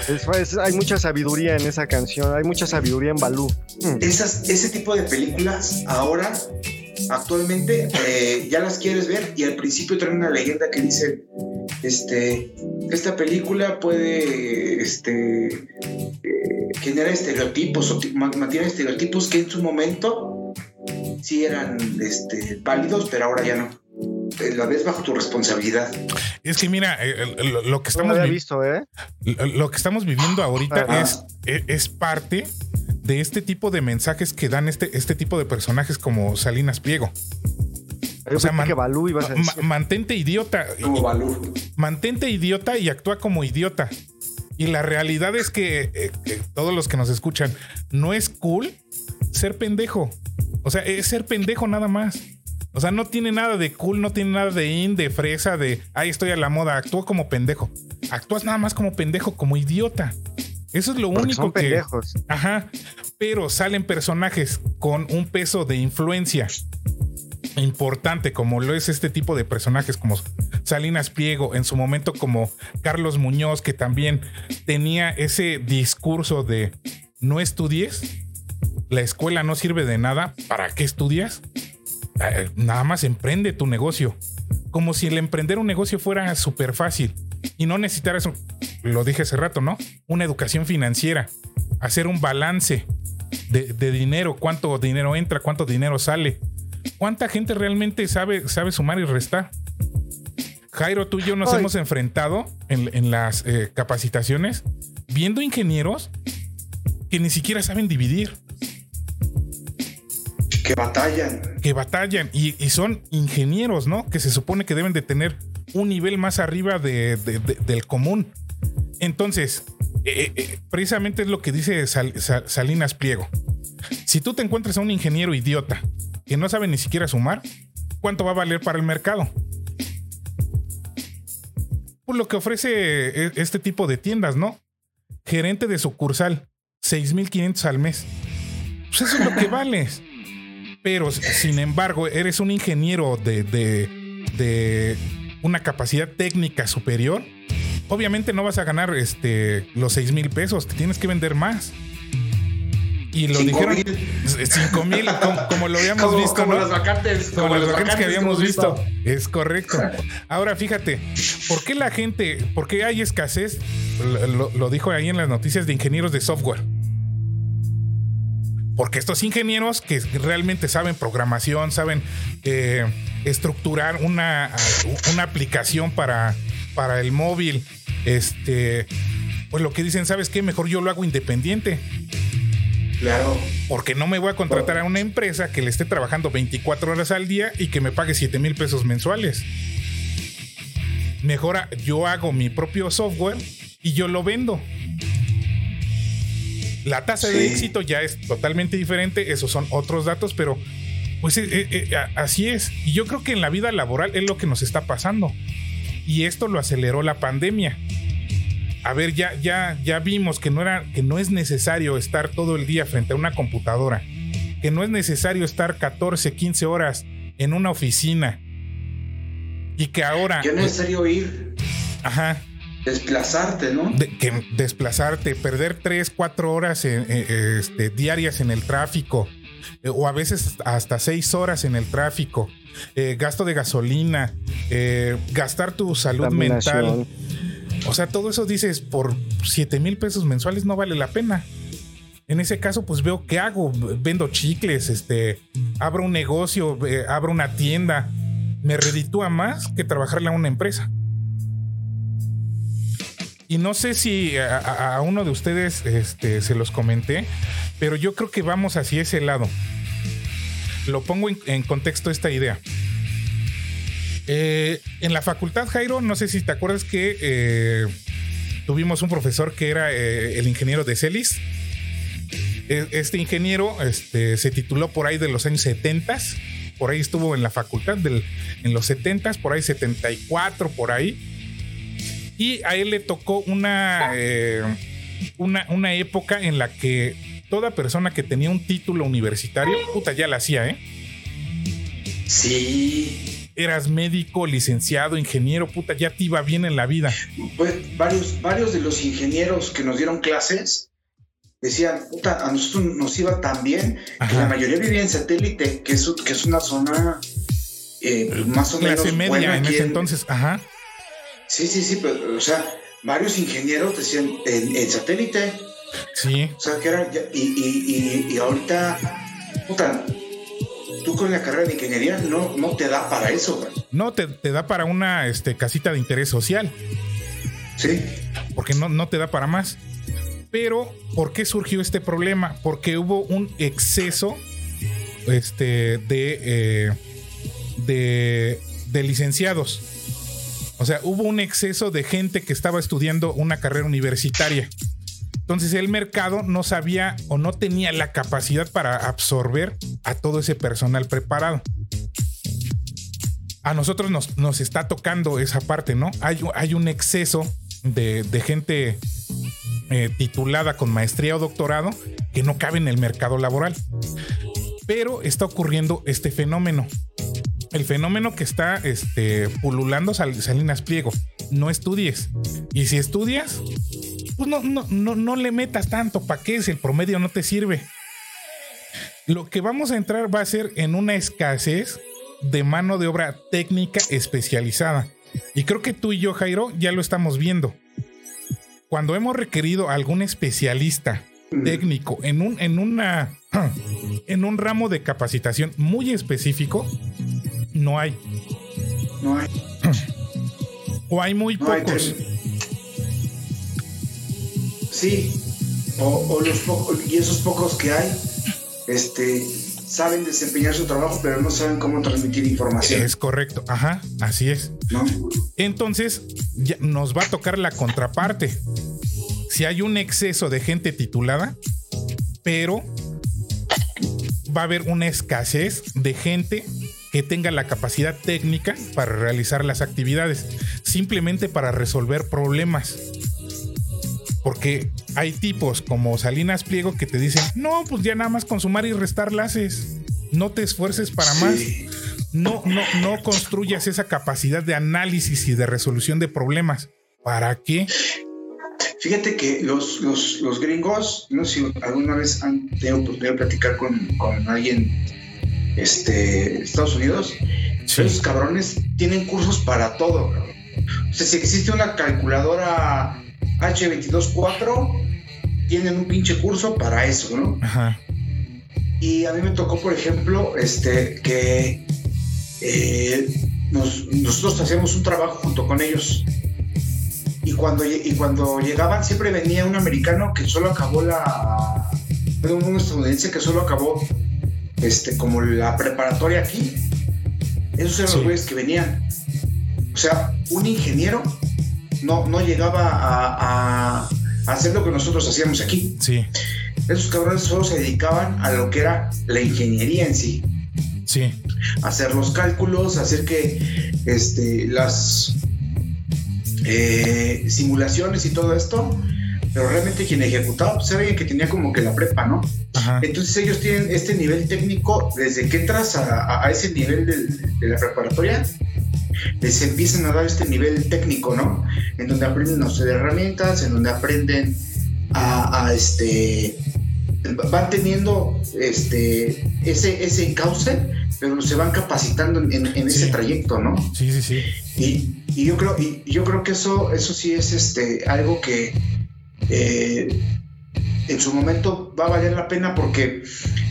es- es- hay mucha sabiduría en esa canción, hay mucha sabiduría en Balú. Mm. Esas, ese tipo de películas ahora, actualmente, eh, ya las quieres ver y al principio trae una leyenda que dice, este, esta película puede, este, eh, generar estereotipos o ti- ma- mantiene estereotipos que en su momento sí eran, este, válidos, pero ahora ya no. Eh, La ves bajo tu responsabilidad. Es que mira, eh, lo, que No lo estamos había vi- visto, ¿eh? lo, que estamos viviendo ahorita es, es, es parte de este tipo de mensajes que dan este, este tipo de personajes como Salinas Pliego. Yo O sea, man- que Balú ibas a Ma- decir. mantente idiota. Como Balú. Mantente idiota y actúa como idiota. Y la realidad es que, eh, que todos los que nos escuchan, no es cool ser pendejo. O sea, es ser pendejo nada más. O sea, no tiene nada de cool, no tiene nada de in, de fresa, de ahí estoy a la moda. Actúa como pendejo. Actúas nada más como pendejo, como idiota. Eso es lo Porque único son que. pendejos. Ajá. Pero salen personajes con un peso de influencia importante, como lo es este tipo de personajes, como Salinas Pliego, en su momento como Carlos Muñoz, que también tenía ese discurso de no estudies, la escuela no sirve de nada, ¿para qué estudias? Eh, nada más emprende tu negocio. Como si el emprender un negocio fuera súper fácil y no necesitaras, lo dije hace rato, ¿no? Una educación financiera, hacer un balance de, de dinero, cuánto dinero entra, cuánto dinero sale. ¿Cuánta gente realmente sabe, sabe sumar y restar? Jairo, tú y yo nos hemos enfrentado en, en las eh, capacitaciones viendo ingenieros que ni siquiera saben dividir, Que batallan. que batallan y, y son ingenieros, ¿no? Que se supone que deben de tener un nivel más arriba de- de- de- del común. Entonces, eh, eh, precisamente es lo que dice Sal- Sal- Salinas Pliego. Si tú te encuentras a un ingeniero idiota que no sabe ni siquiera sumar, ¿cuánto va a valer para el mercado? Pues lo que ofrece eh, este tipo de tiendas, ¿no? Gerente de sucursal, 6.500 al mes. Pues eso es lo que *laughs* vales. Pero, sin embargo, eres un ingeniero de, de, de una capacidad técnica superior. Obviamente no vas a ganar este, los 6 mil pesos, te tienes que vender más. Y lo Cinco dijeron mil. 5 mil, como, como lo habíamos Como, visto, como ¿no? las vacantes. Como las vacantes que habíamos visto. Es correcto. Ahora fíjate, ¿por qué la gente, por qué hay escasez? Lo dijo ahí en las noticias de ingenieros de software. Porque estos ingenieros que realmente saben programación, saben eh, estructurar una, una aplicación para, para el móvil, este, pues lo que dicen, ¿sabes qué? Mejor yo lo hago independiente. Claro. Porque no me voy a contratar a una empresa que le esté trabajando 24 horas al día y que me pague 7 mil pesos mensuales. Mejor a- yo hago mi propio software y yo lo vendo. La tasa de éxito ya es totalmente diferente, esos son otros datos, pero pues eh, eh, eh, así es. Y yo creo que en la vida laboral es lo que nos está pasando. Y esto lo aceleró la pandemia. A ver, ya, ya, ya vimos que no era, que no es necesario estar todo el día frente a una computadora, que no es necesario estar 14, 15 horas en una oficina. Y que ahora. Ya no es necesario ir, Ajá. Desplazarte, ¿no? de- que desplazarte, perder 3, 4 horas en- eh, este, diarias en el tráfico, eh, o a veces hasta 6 horas en el tráfico, eh, gasto de gasolina, eh, gastar tu salud mental. O sea, todo eso dices por 7 mil pesos mensuales no vale la pena. En ese caso, pues veo qué hago. Vendo chicles, este, abro un negocio, eh, abro una tienda. Me reditúa más que trabajarle a una empresa. Y no sé si a, uno de ustedes este, se los comenté, pero yo creo que vamos hacia ese lado. Lo pongo en, en contexto esta idea. Eh, en la facultad, Jairo, no sé si te acuerdas que eh, tuvimos un profesor que era eh, el ingeniero de Celis. E- Este ingeniero este, se tituló por ahí de los años 70 por ahí estuvo en la facultad del, en los 70 por ahí 74, por ahí. Y a él le tocó una, eh, una, una época en la que toda persona que tenía un título universitario, puta, ya la hacía, ¿eh? Sí. Eras médico, licenciado, ingeniero, puta, ya te iba bien en la vida. Pues varios, varios de los ingenieros que nos dieron clases decían, puta, a nosotros nos iba tan bien que la mayoría vivía en satélite, que es, que es una zona eh, más o menos Clase media buena en ese en- entonces, ajá. Sí, sí, sí, pero, o sea, varios ingenieros decían en, en satélite, Sí, o sea, que era, y, y, y, y ahorita, puta, tú con la carrera de ingeniería no, no te da para eso, güey. no te, te da para una este, casita de interés social, Sí, porque no, no te da para más. Pero, ¿por qué surgió este problema? Porque hubo un exceso este, de, eh, de, de licenciados. O sea, hubo un exceso de gente que estaba estudiando una carrera universitaria. Entonces el mercado no sabía o no tenía la capacidad para absorber a todo ese personal preparado. A nosotros nos, nos está tocando esa parte, ¿no? Hay, hay un exceso de, gente eh, titulada con maestría o doctorado que no cabe en el mercado laboral. Pero está ocurriendo este fenómeno. El fenómeno que está este, pululando Sal- Salinas Pliego. No estudies. Y si estudias, pues no, no, no, no le metas tanto. ¿Para qué? Si el promedio no te sirve. Lo que vamos a entrar va a ser en una escasez de mano de obra técnica especializada. Y creo que tú y yo, Jairo, ya lo estamos viendo. Cuando hemos requerido a algún especialista técnico en un, en una *clears throat* en un ramo de capacitación muy específico, no hay. no hay. *clears throat* O hay muy No pocos. Sí, o, o los pocos, y esos pocos que hay, este, saben desempeñar su trabajo, pero no saben cómo transmitir información, Es correcto. Ajá, así es. ¿no? Entonces, ya nos va a tocar la contraparte. Si hay un exceso de gente titulada, pero va a haber una escasez de gente que tenga la capacidad técnica para realizar las actividades, simplemente para resolver problemas. Porque hay tipos como Salinas Pliego que te dicen, no, pues ya nada más con sumar y restar la haces. No te esfuerces para más no, no, no construyas esa capacidad de análisis y de resolución de problemas. ¿Para qué? Fíjate que los, los, los gringos, no sé si alguna vez han tenido oportunidad de platicar con, con alguien este, Estados Unidos, esos cabrones tienen cursos para todo. cabrón. O sea, si existe una calculadora H224, tienen un pinche curso para eso, ¿no? Ajá. Y a mí me tocó, por ejemplo, este, que eh, nos- nosotros hacíamos un trabajo junto con ellos. Y cuando, y cuando llegaban, siempre venía un americano que solo acabó la. Un estadounidense que solo acabó este, como la preparatoria aquí. Esos eran Sí. los güeyes que venían. O sea, un ingeniero no, no llegaba a, a- a hacer lo que nosotros hacíamos aquí. Sí, Esos cabrones solo se dedicaban a lo que era la ingeniería en sí. sí, Hacer los cálculos, hacer que este, las eh, simulaciones y todo esto. Pero realmente quien ejecutaba pues, era alguien que tenía como que la prepa, ¿no? ajá. Entonces ellos tienen este nivel técnico desde que entras a, ese nivel de la preparatoria, les empiezan a dar este nivel técnico, ¿no? En donde aprenden a usar herramientas, en donde aprenden a, a, este van teniendo este ese ese encauce, pero se van capacitando en, en- en ese trayecto, ¿no? Sí, sí, sí. Y, y yo creo, y yo creo que eso, eso sí es este algo que eh, en su momento va a valer la pena porque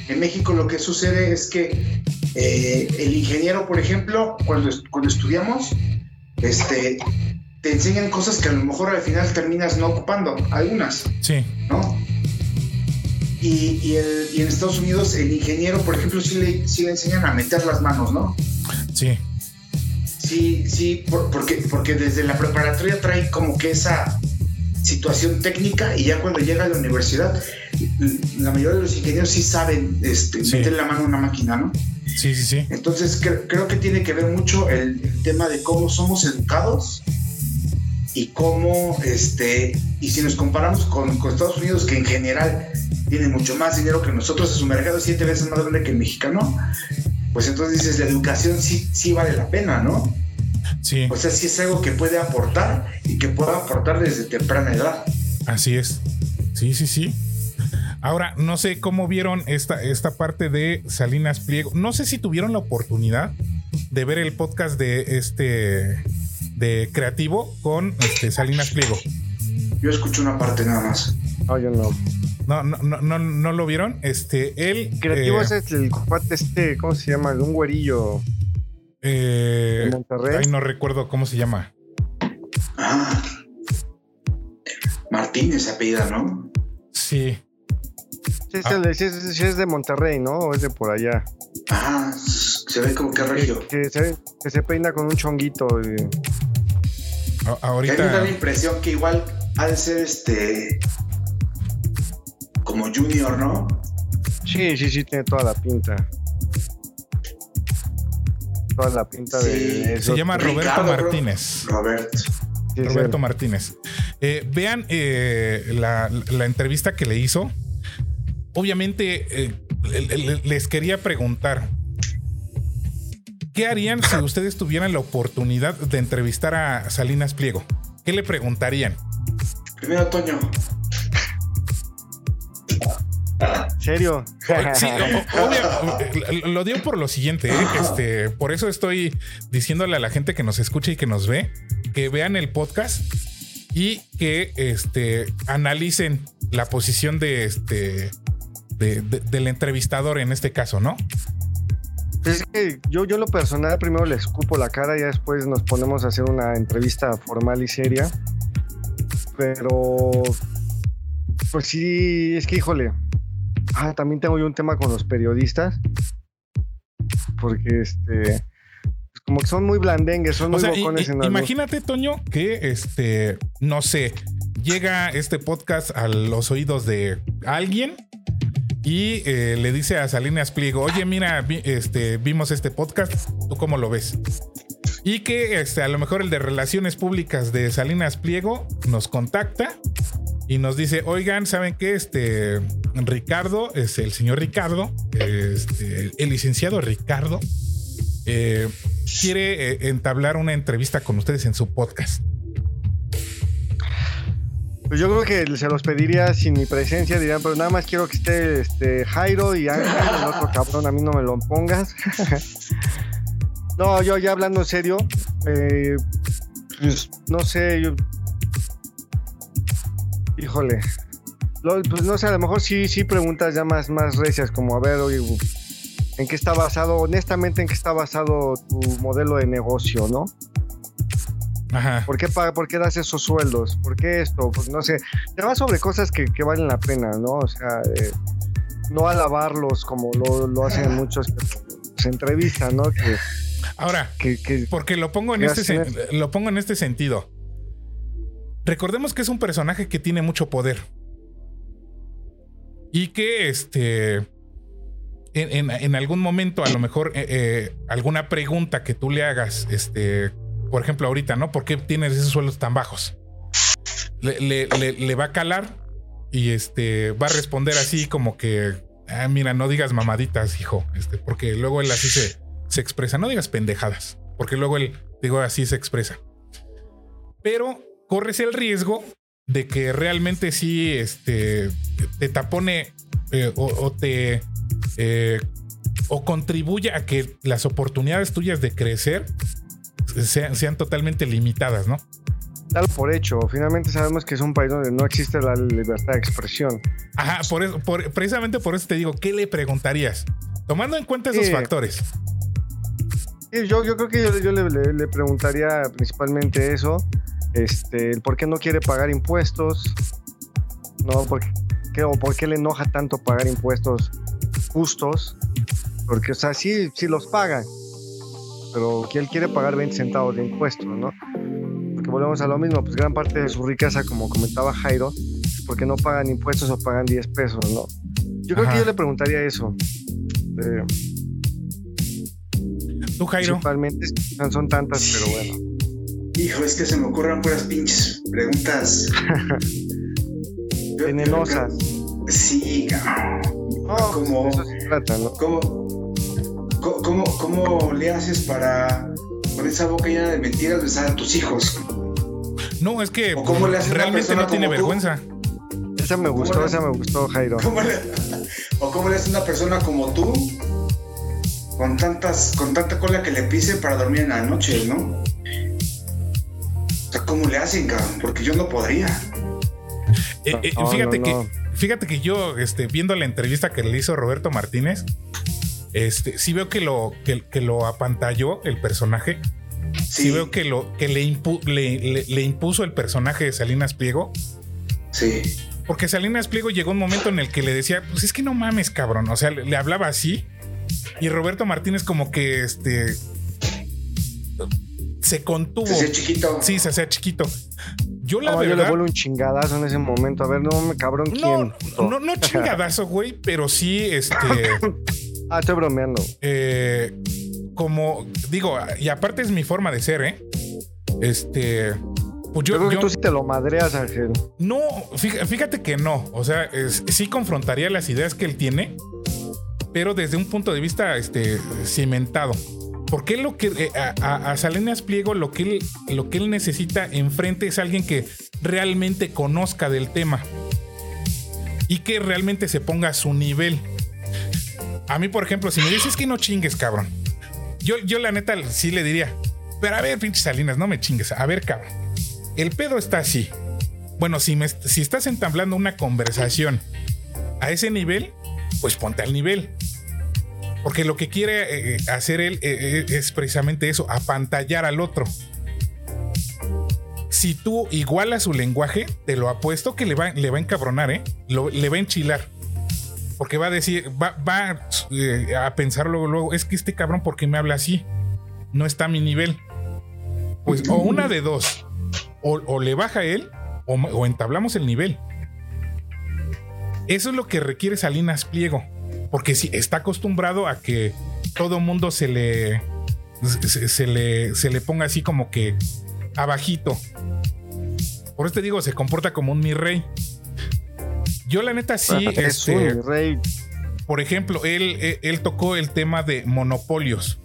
en México lo que sucede es que eh, el ingeniero, por ejemplo, cuando, cuando estudiamos, este, te enseñan cosas que a lo mejor al final terminas no ocupando, algunas, Sí, ¿no? Y, y el- y en Estados Unidos el ingeniero, por ejemplo, sí le, sí le enseñan a meter las manos, ¿no? sí, Sí, sí, por- porque, porque desde la preparatoria trae como que esa situación técnica y ya cuando llega a la universidad, la mayoría de los ingenieros sí saben este, Sí. meter la mano a una máquina, ¿no? sí, sí, sí. Entonces cre- creo que tiene que ver mucho el, el tema de cómo somos educados y cómo, este, y si nos comparamos con, con Estados Unidos, que en general tiene mucho más dinero que nosotros, su mercado es siete veces más grande que el mexicano, pues entonces dices, la educación sí, sí vale la pena, ¿no? Sí. O sea, sí es algo que puede aportar y que puede aportar desde temprana edad. Así es. Sí, sí, sí. Ahora, no sé cómo vieron esta, esta parte de Salinas Pliego. No sé si tuvieron la oportunidad de ver el podcast de este de creativo con este, Salinas Pliego. Yo escucho una parte nada más. No, yo no. No, no, no, no, no lo vieron. Este, él. Creativo eh, es el cuate este, ¿cómo se llama? De un güerillo. Eh, de Monterrey. ay, no recuerdo cómo se llama. Ah. Martínez apellida, ¿no? Sí. Sí, es, Ah. de Monterrey, ¿no? O es de por allá. Ah, se ve como que regio. Que se, que se peina con un chonguito. y- A- Que a mí me da ahorita. la impresión que igual ha de ser este. como Junior, ¿no? Sí, sí, sí, tiene toda la pinta. Toda la pinta Sí. de eso. Se llama Roberto Ricardo. Martínez. Roberto. Sí, sí. Roberto Martínez. Eh, vean eh, la, la entrevista que le hizo. Obviamente, eh, le- le- les quería preguntar. ¿Qué harían si ustedes tuvieran la oportunidad de entrevistar a Salinas Pliego? ¿Qué le preguntarían? Primero, Toño. ¿Serio? *laughs* Sí, obvio, lo dio por lo siguiente, ¿eh? este, por eso estoy diciéndole a la gente que nos escucha y que nos ve que vean el podcast y que este, analicen la posición de este de- de- del entrevistador en este caso, ¿no? Es que yo, yo lo personal primero le escupo la cara y después nos ponemos a hacer una entrevista formal y seria. Pero, pues sí, es que híjole. Ah, también tengo yo un tema con los periodistas. Porque este, pues como que son muy blandengues, son O muy sea, bocones i- en imagínate, Toño, que este, no sé, llega este podcast a los oídos de alguien y eh, le dice a Salinas Pliego, oye, mira, vi- este, vimos este podcast, ¿tú cómo lo ves? Y que este, a lo mejor el de Relaciones Públicas de Salinas Pliego nos contacta y nos dice, oigan, ¿saben qué? Este, Ricardo, es el señor Ricardo, este, el licenciado Ricardo, eh, quiere eh, entablar una entrevista con ustedes en su podcast. Pues yo creo que se los pediría sin mi presencia, dirían, pero nada más quiero que esté este Jairo y Ángel, el otro cabrón, a mí no me lo pongas. *laughs* no, yo ya hablando en serio, eh, pues no sé, yo... Híjole. Lo- pues no sé, a lo mejor sí, sí preguntas ya más, más recias, como a ver, oye, ¿en qué está basado, honestamente, en qué está basado tu modelo de negocio, no? Ajá. ¿Por qué, ¿Por qué das esos sueldos? ¿Por qué esto? Pues no sé. Te va sobre cosas que, que valen la pena, ¿no? O sea, eh, no alabarlos como lo, lo hacen *laughs* muchos que se entrevistan, ¿no? Que, Ahora, que, que- porque lo pongo en ¿Qué este sen- lo pongo en este sentido. Recordemos que es un personaje que tiene mucho poder. Y que este. En, en- algún momento, a lo mejor, eh, eh, alguna pregunta que tú le hagas, este, por ejemplo, ahorita, ¿no? ¿Por qué tienes esos sueldos tan bajos? Le, le- le- le va a calar y este va a responder así como que, ah, mira, no digas mamaditas, hijo, este, porque luego él así se, se expresa, no digas pendejadas, porque luego él, digo, así se expresa. Pero corres el riesgo de que realmente sí este, te tapone eh, o, o te eh, o contribuye a que las oportunidades tuyas de crecer sean, sean totalmente limitadas, ¿no? dalo por hecho. Finalmente sabemos que es un país donde no existe la libertad de expresión. Ajá, por eso, por- precisamente por eso te digo, ¿qué le preguntarías? Tomando en cuenta esos factores. Yo, yo creo que yo, yo le, le- le preguntaría principalmente eso. Este, el por qué no quiere pagar impuestos. No, por qué, o por qué le enoja tanto pagar impuestos justos. Porque, o sea, sí, sí los pagan. Pero que él quiere pagar 20 centavos de impuestos, ¿no? Porque volvemos a lo mismo, pues gran parte de su riqueza, como comentaba Jairo, porque no pagan impuestos o pagan 10 pesos, ¿no? Yo creo que yo le preguntaría eso. Eh, Tú, Jairo. principalmente, son tantas, pero bueno. Hijo, es que se me ocurren puras pinches preguntas. *laughs* Venenosas. Sí, cabrón. ¿Cómo? de eso se trata, ¿no? ¿Cómo, ¿Cómo, le haces para, con esa boca llena de mentiras, besar a tus hijos? No, es que ¿O cómo le hace una realmente no tiene tú? vergüenza. Esa me gustó, ¿Cómo esa me gustó, Jairo. ¿Cómo le- *laughs* ¿O cómo le hace una persona como tú? Con tantas, con tanta cola que le pise para dormir en la noche, ¿no? Sea, ¿cómo le hacen, cabrón? Porque yo no podría. Eh, eh, No, fíjate no, que no. fíjate que yo este viendo la entrevista que le hizo Roberto Martínez este sí veo que lo que, que lo apantalló el personaje sí, Sí, veo que lo que le, impu- le, le- le impuso el personaje de Salinas Pliego sí. porque Salinas Pliego llegó un momento en el que le decía pues es que no mames cabrón o sea le, le hablaba así y Roberto Martínez como que este se contuvo Se hacía chiquito. sí se hacía chiquito yo la No, yo le verdad vuelvo un chingadazo en ese momento. A ver, no me cabrón, no, ¿quién? no, no *laughs* chingadazo, güey, pero sí, este, *laughs* Ah, estoy bromeando. eh, como digo, y aparte es mi forma de ser, ¿eh? Este, pues Yo, yo, creo que yo- tú sí te lo madreas, Ángel. no, fíjate, fíjate que no, o sea, es- sí confrontaría las ideas que él tiene, pero desde un punto de vista, este, cimentado. Porque lo que eh, a, Salinas Pliego lo que él lo que él necesita enfrente es alguien que realmente conozca del tema y que realmente se ponga a su nivel. A mí, por ejemplo, si me dices que no chingues, cabrón. Yo, yo la neta sí le diría, pero a ver, pinche Salinas, no me chingues. A ver, cabrón. El pedo está así. Bueno, si, me, si estás entablando una conversación a ese nivel, pues ponte al nivel. Porque lo que quiere eh, hacer él eh, eh, es precisamente eso, apantallar al otro. Si tú igualas su lenguaje, te lo apuesto que le va, a encabronar, ¿eh? Le va a enchilar. Porque va a decir, va, va eh, a pensar luego, luego, es que este cabrón, ¿por qué me habla así? No está a mi nivel. Pues o una de dos, o, le baja él o entablamos el nivel. Eso es lo que requiere Salinas Pliego. Porque si está acostumbrado a que todo mundo se le, se, se le, se le ponga así como que abajito. Por eso te digo, se comporta como un mi rey. Yo la neta sí, *laughs* es este, rey. por ejemplo, él, él, él tocó el tema de monopolios.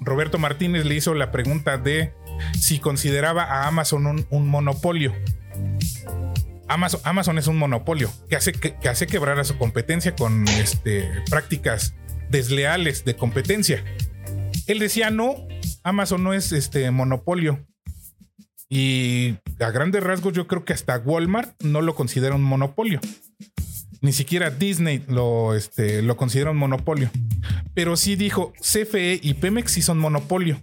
Roberto Martínez le hizo la pregunta de si consideraba a Amazon un, un monopolio. Amazon, es un monopolio que hace, que, que hace quebrar a su competencia con este, prácticas desleales de competencia. Él decía, no, Amazon no es este monopolio. Y a grandes rasgos yo creo que hasta Walmart no lo considera un monopolio. Ni siquiera Disney lo, este, lo considera un monopolio. Pero sí dijo, CFE y Pemex sí son monopolio.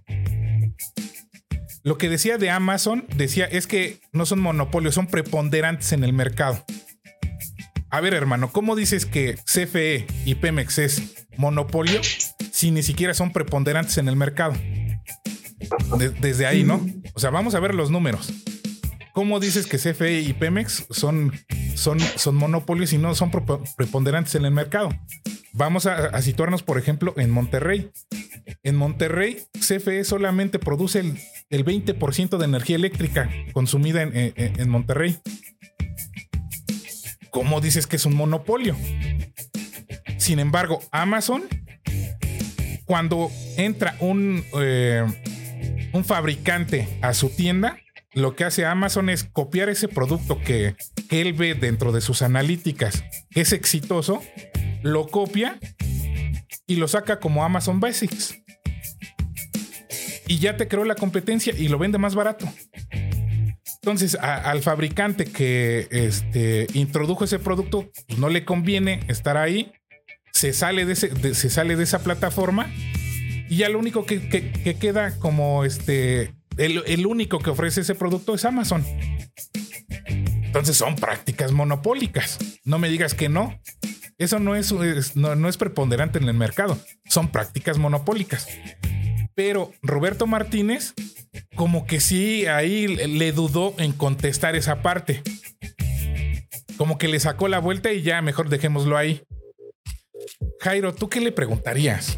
Lo que decía de Amazon, decía, es que no son monopolios, son preponderantes en el mercado. A ver, hermano, ¿cómo dices que CFE y Pemex es monopolio si ni siquiera son preponderantes en el mercado? De- desde ahí, ¿no? O sea, vamos a ver los números. ¿Cómo dices que CFE y Pemex son, son, son monopolios y no son prepo- preponderantes en el mercado? Vamos a, situarnos, por ejemplo, en Monterrey. En Monterrey, CFE solamente produce el, el 20% de energía eléctrica consumida en, en- en Monterrey. ¿Cómo dices que es un monopolio? Sin embargo, Amazon, cuando entra un, eh, un fabricante a su tienda, lo que hace Amazon es copiar ese producto que, que él ve dentro de sus analíticas, es exitoso, lo copia y lo saca como Amazon Basics. Y ya te creó la competencia y lo vende más barato. Entonces, al fabricante que este, introdujo ese producto, pues, no le conviene estar ahí, se sale de, esa plataforma y ya lo único que, que- que queda como este, el único que ofrece ese producto es Amazon. Entonces son prácticas monopólicas. No me digas que no. Eso no es, no, es preponderante en el mercado. Son prácticas monopólicas. Pero Roberto Martínez, como que sí, ahí le dudó en contestar esa parte. Como que le sacó la vuelta y ya mejor dejémoslo ahí. Jairo, ¿tú qué le preguntarías?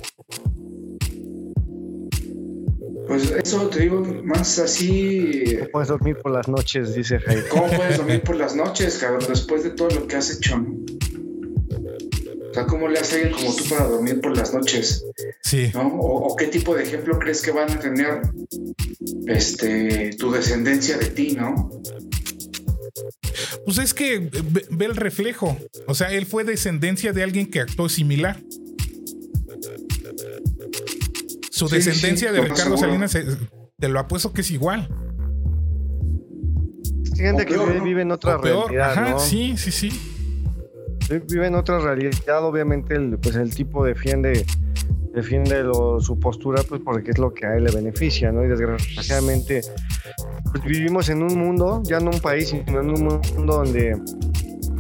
Pues eso te digo, más así. No puedes dormir por las noches, dice Jairo. ¿Cómo puedes dormir por las noches, cabrón, después de todo lo que has hecho? O sea, ¿cómo le hace alguien como tú para dormir por las noches? Sí. ¿No? O, o qué tipo de ejemplo crees que van a tener este, tu descendencia de ti, ¿no? Pues es que ve, ve el reflejo. O sea, él fue descendencia de alguien que actuó similar. Su Sí, descendencia sí, de Ricardo seguro. Salinas, te lo apuesto que es igual. Hay gente que peor, vive, en otra realidad, Ajá, ¿no? sí, sí, sí. vive en otra realidad, obviamente el, pues el tipo defiende defiende lo- su postura pues porque es lo que a él le beneficia, ¿no? Y desgraciadamente pues vivimos en un mundo, ya no un país, sino en un mundo donde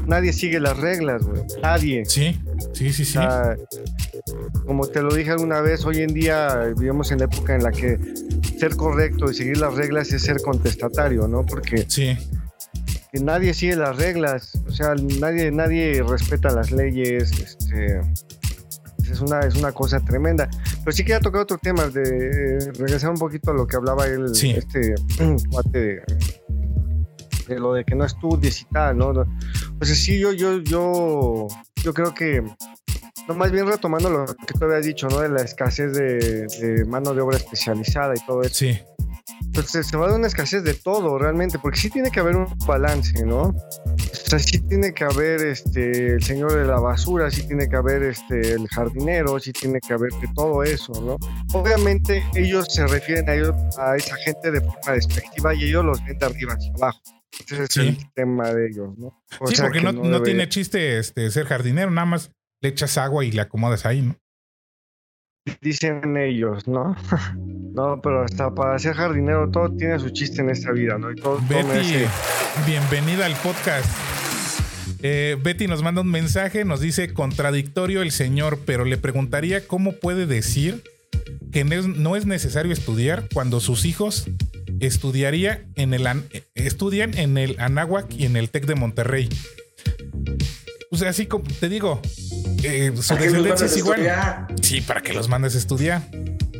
nadie sigue las reglas, güey. Nadie. Sí, sí, sí, sí. O sea, como te lo dije alguna vez, hoy en día vivimos en la época en la que ser correcto y seguir las reglas es ser contestatario, ¿no? Porque Sí. que nadie sigue las reglas, o sea, nadie, nadie respeta las leyes, este, es una, es una cosa tremenda. Pero sí quería tocar otro tema, de eh, regresar un poquito a lo que hablaba él, Sí. este *clears throat* cuate de, de lo de que no estudies y tal, ¿no? Pues sí, yo, yo, yo, yo creo que, no, más bien retomando lo que tú habías dicho, ¿no? De la escasez de, de mano de obra especializada y todo eso Sí. pues se se va a dar una escasez de todo realmente, porque sí tiene que haber un balance, ¿no? O sea, sí tiene que haber este el señor de la basura, sí tiene que haber este el jardinero, sí tiene que haber de todo eso, ¿no? Obviamente ellos se refieren a ellos, a esa gente de forma despectiva y ellos los ven de arriba hacia abajo. Ese es Sí. el tema de ellos, ¿no? O sí, sea, porque que no, no tiene chiste este, ser jardinero, nada más le echas agua y le acomodas ahí, ¿no? dicen ellos, ¿no? *laughs* no, pero hasta para ser jardinero todo tiene su chiste en esta vida, ¿no? Y todo, todo Betty, merece- bienvenida al podcast. Eh, Betty nos manda un mensaje, nos dice contradictorio el señor, pero le preguntaría cómo puede decir que no es necesario estudiar cuando sus hijos estudiaría en el an- estudian en el Anáhuac y en el Tec de Monterrey. O sea, así como te digo, eh. Sí, para que los mandes a estudiar.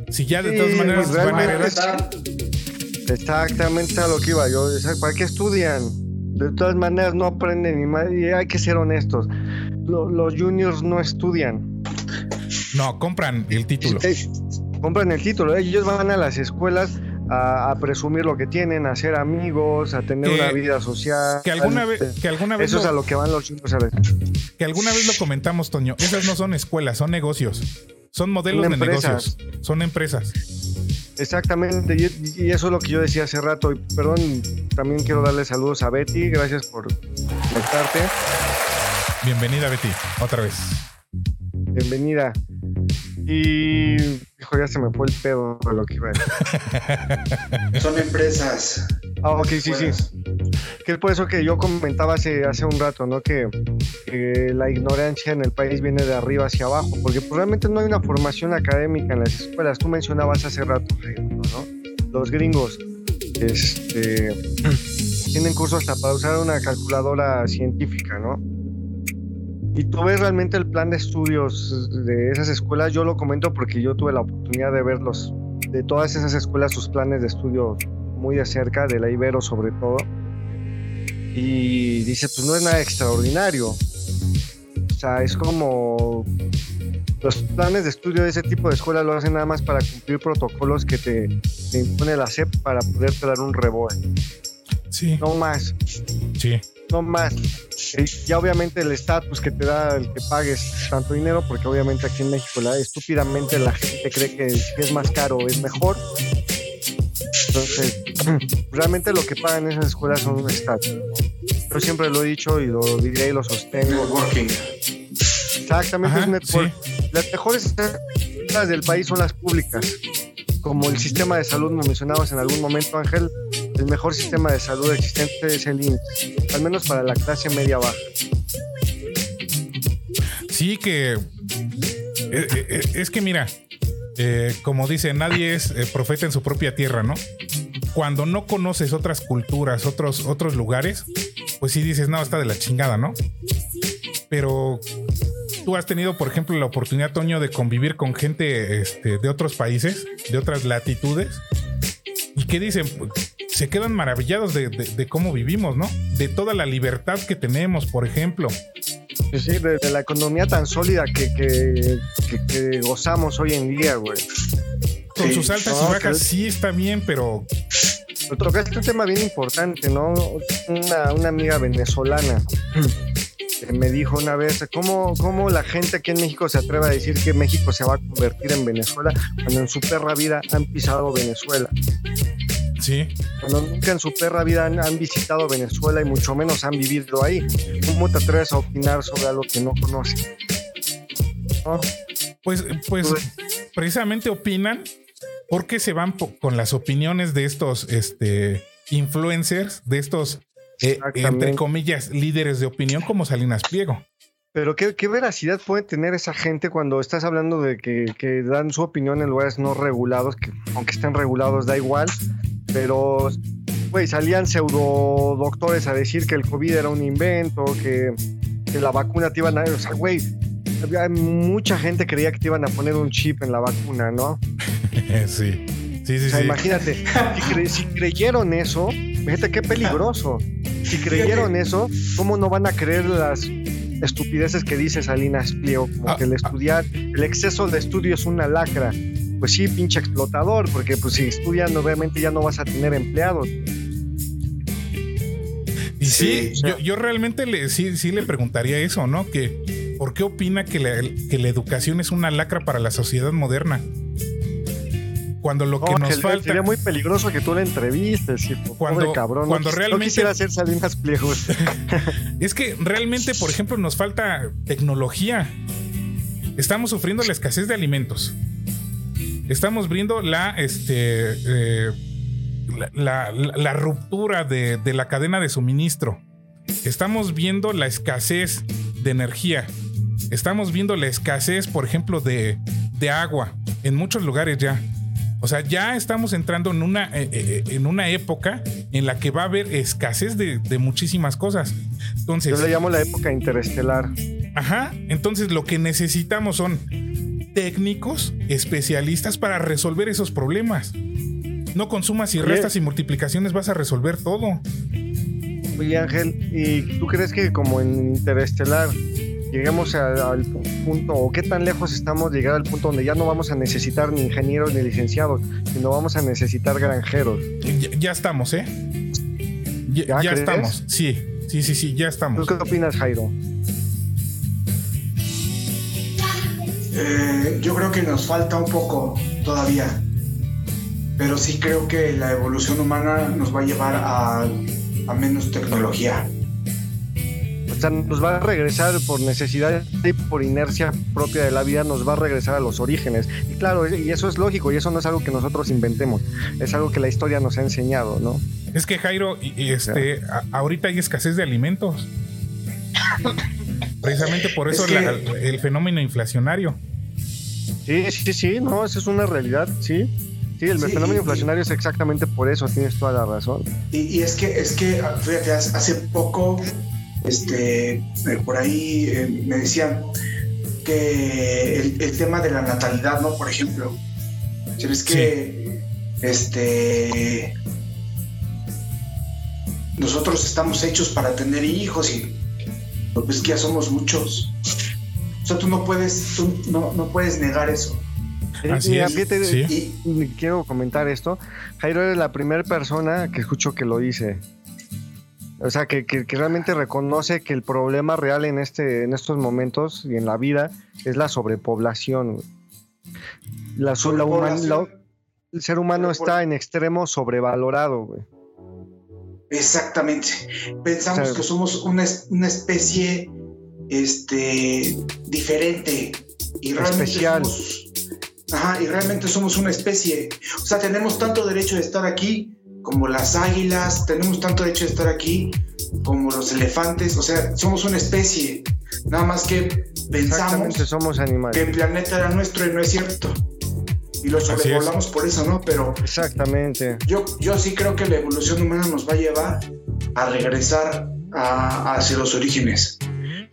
Si ya de Sí, todas maneras pues, van a realmente heredar. Exactamente a lo que iba yo. ¿Para qué estudian? De todas maneras no aprenden ni más. Y hay que ser honestos. Lo- los juniors no estudian. No, compran el título. Eh, compran el título. Ellos van a las escuelas a, a presumir lo que tienen, a ser amigos, a tener Que- una vida social. Que alguna vez, que alguna vez Eso es a lo que van los juniors a ver. Que alguna vez lo comentamos, Toño. Esas no son escuelas, son negocios. Son modelos Son de negocios. Son empresas. Exactamente, y, y eso es lo que yo decía hace rato. Y perdón, también quiero darle saludos a Betty. Gracias por conectarte. Bienvenida, Betty. Otra vez. Bienvenida. Y hijo, ya se me fue el pedo de lo que iba a decir. *laughs* Son empresas. Ah, ok, sí, sí. Que es por eso que yo comentaba hace, hace un rato, ¿no? Que, que la ignorancia en el país viene de arriba hacia abajo, porque pues, realmente no hay una formación académica en las escuelas. Tú mencionabas hace rato, ¿no? Los gringos este, *clears throat* tienen cursos hasta para usar una calculadora científica, ¿no? Y tú ves realmente el plan de estudios de esas escuelas, yo lo comento porque yo tuve la oportunidad de verlos, de todas esas escuelas, sus planes de estudio muy de cerca, de la Ibero sobre todo. Y dice, pues no es nada extraordinario. O sea, es como los planes de estudio de ese tipo de escuela lo hacen nada más para cumplir protocolos que te, te impone la SEP para poderte dar un rebote. Sí, No más, sí. no más. Eh, Ya obviamente el estatus que te da el que pagues tanto dinero, porque obviamente aquí en México la, estúpidamente la gente cree que si es más caro es mejor. Entonces, *clears throat* realmente lo que pagan esas escuelas son un estatus. ¿no? Yo siempre lo he dicho y lo diré y lo sostengo. Networking. Exactamente, Ajá, es network. Las mejores escuelas del país son las públicas. Como el sistema de salud, como mencionabas en algún momento, Ángel, el mejor sistema de salud existente es el IMSS, al menos para la clase media baja. Sí que... eh, eh, eh, Es que mira, como dice, nadie es profeta en su propia tierra, ¿no? Cuando no conoces otras culturas, otros, otros lugares, pues sí dices, no, está de la chingada, ¿no? Pero tú has tenido, por ejemplo, la oportunidad, Toño, de convivir con gente este, de otros países, de otras latitudes, y que dicen, se quedan maravillados de, de- de cómo vivimos, ¿no? De toda la libertad que tenemos, por ejemplo. Pues sí, de, de la economía tan sólida que, que, que- que gozamos hoy en día, güey. Con Sí. sus altas No, y bajas sí está bien, pero tocaste un tema bien importante, ¿no? Una, una amiga venezolana me dijo una vez, ¿cómo, ¿cómo la gente aquí en México se atreve a decir que México se va a convertir en Venezuela cuando en su perra vida han pisado Venezuela? Sí. Cuando nunca en su perra vida han, han visitado Venezuela y mucho menos han vivido ahí. ¿Cómo te atreves a opinar sobre algo que no conoces? ¿No? Pues, pues Pues- precisamente opinan porque se van con las opiniones de estos este, influencers, de estos, eh, entre comillas, líderes de opinión como Salinas Pliego. Pero ¿qué, qué veracidad puede tener esa gente cuando estás hablando de que, que dan su opinión en lugares no regulados, que aunque estén regulados da igual, pero güey, salían pseudo doctores a decir que el COVID era un invento, que, que la vacuna te iban a... O sea, güey, había mucha gente creía que te iban a poner un chip en la vacuna, ¿no? *laughs* sí. Sí, sí, O sea, sí. imagínate, si, cre- si creyeron eso, fíjate qué peligroso. Si creyeron eso, ¿cómo no van a creer las estupideces que dice Salinas Pliego? Como Ah, que el estudiar, el exceso de estudio es una lacra. Pues sí, pinche explotador, porque pues si estudian obviamente ya no vas a tener empleados. Y sí, Sí, yo, yo realmente le, sí, sí le preguntaría eso, ¿no? Que ¿por qué opina que la, que la educación es una lacra para la sociedad moderna? Cuando lo que No, nos que falta... Sería muy peligroso que tú la entrevistes, hijo. Cuando- Pobre cabrón. no cuando no realmente- quisiera hacer Salinas Pliego. *laughs* Es que realmente, por ejemplo, nos falta tecnología. Estamos sufriendo la escasez de alimentos. Estamos viendo la, este, eh, la, la- la ruptura de, de la cadena de suministro. Estamos viendo la escasez de energía. Estamos viendo la escasez, por ejemplo, de, de agua en muchos lugares ya. O sea, ya estamos entrando en una, eh, eh, en una época en la que va a haber escasez de, de muchísimas cosas. Entonces, Yo le llamo la época interestelar. Ajá. Entonces lo que necesitamos son técnicos, especialistas para resolver esos problemas. No consumas y restas y multiplicaciones, vas a resolver todo. Oye Ángel, ¿y tú crees que como en Interestelar lleguemos a- al punto, o qué tan lejos estamos de llegar al punto donde ya no vamos a necesitar ni ingenieros ni licenciados, sino vamos a necesitar granjeros? Ya, ya estamos, ¿eh? Ya, ¿Ya ya crees? estamos. Sí, sí, sí, sí, ya ¿Tú estamos. qué opinas, Jairo? Eh, yo creo que nos falta un poco todavía, pero sí creo que la evolución humana nos va a llevar a, a menos tecnología. O sea, nos va a regresar por necesidad y por inercia propia de la vida, nos va a regresar a los orígenes. Y claro, y eso es lógico, y eso no es algo que nosotros inventemos, es algo que la historia nos ha enseñado, ¿no? Es que Jairo, este, a- ahorita hay escasez de alimentos. Precisamente por eso Es que- la- el fenómeno inflacionario. Sí, sí, sí, no, eso es una realidad, sí. Sí, el Sí, fenómeno y- inflacionario es exactamente por eso, tienes toda la razón. Y, y es que, es que, fíjate, hace poco, este, eh, por ahí eh, me decían que el, el tema de la natalidad, ¿no? Por ejemplo, ¿sabes que este, nosotros estamos hechos para tener hijos y pues que ya somos muchos. O sea, tú no puedes, tú no, no puedes negar eso. Así es, fíjate, sí. Y, y quiero comentar esto. Jairo eres la primera persona que escucho que lo dice. O sea, que, que- que realmente reconoce que el problema real en, este, en estos momentos y en la vida es la sobrepoblación. güey. La, la human- la- el ser humano está en extremo sobrevalorado, güey. Exactamente. Pensamos O sea, que somos una, una especie este, diferente y realmente Especial. somos. Ajá, y realmente somos una especie. O sea, tenemos tanto derecho de estar aquí como las águilas, tenemos tanto derecho de estar aquí como los elefantes. O sea, somos una especie. Nada más que pensamos que el planeta era nuestro y no es cierto. Y lo es. sobrevolamos por eso, ¿no? Pero Exactamente. yo, yo sí creo que la evolución humana nos va a llevar a regresar a- hacia los orígenes.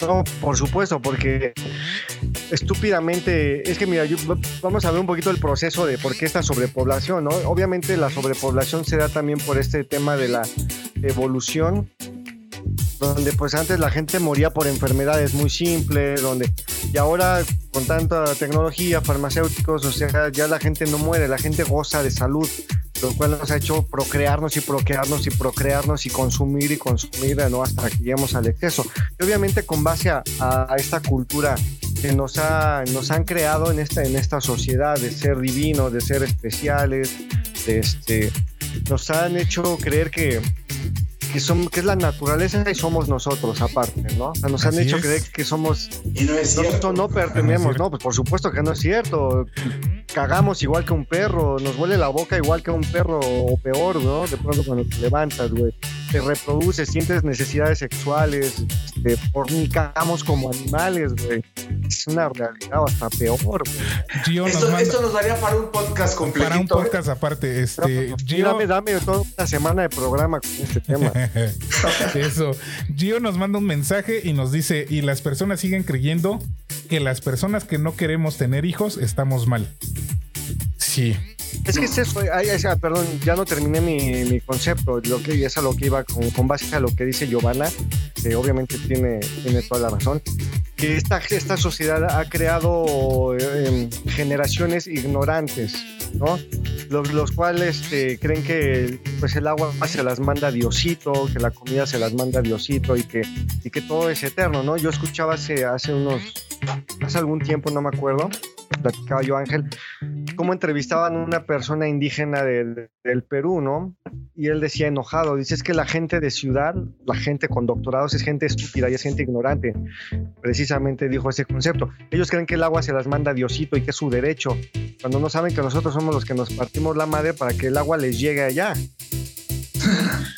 No, por supuesto, porque estúpidamente, es que mira, yo- vamos a ver un poquito el proceso de por qué esta sobrepoblación, ¿no? Obviamente la sobrepoblación se da también por este tema de la evolución donde pues antes la gente moría por enfermedades muy simples, donde y ahora con tanta tecnología, farmacéuticos, o sea, ya la gente no muere, la gente goza de salud, lo cual nos ha hecho procrearnos y procrearnos y procrearnos y consumir y consumir, ¿no? Hasta que lleguemos al exceso. Y obviamente con base a, a esta cultura que nos, ha, nos han creado en esta, en esta sociedad de ser divinos, de ser especiales, de este, nos han hecho creer que, que, son, que es la naturaleza y somos nosotros aparte, ¿no? O sea, nos han hecho es. creer que somos... Y no es Nosotros no pertenecemos, cierto. no, pues por supuesto que no es cierto. Cagamos igual que un perro, nos huele la boca igual que un perro o peor, ¿no? De pronto cuando te levantas, güey. Te reproduces, sientes necesidades sexuales, este, fornicamos como animales, güey. Es una realidad hasta peor, güey. Esto, manda esto nos daría para un podcast completito. para un ¿eh? podcast aparte. Este, Gio, Dame, dame toda una semana de programa con este tema. *laughs* Eso. Gio nos manda un mensaje y nos dice, y las personas siguen creyendo que las personas que no queremos tener hijos estamos mal. Sí. Es que es eso, ay, ay, ah, perdón, ya no terminé mi, mi concepto, lo que es a lo que iba con, con base a lo que dice Giovanna, que obviamente tiene, tiene toda la razón, que esta, esta sociedad ha creado eh, em, generaciones ignorantes, ¿no? Los, los cuales este, creen que pues el agua se las manda Diosito, que la comida se las manda Diosito y que, y que todo es eterno, ¿no? Yo escuchaba hace, hace unos, hace algún tiempo, no me acuerdo, platicaba yo Ángel, cómo entrevistaban a una persona indígena del, Perú, ¿no? Y él decía enojado, dice, es que la gente de ciudad, la gente con doctorados es gente estúpida y es gente ignorante. Precisamente dijo ese concepto. Ellos creen que el agua se las manda Diosito y que es su derecho, cuando no saben que nosotros somos los que nos partimos la madre para que el agua les llegue allá. *laughs*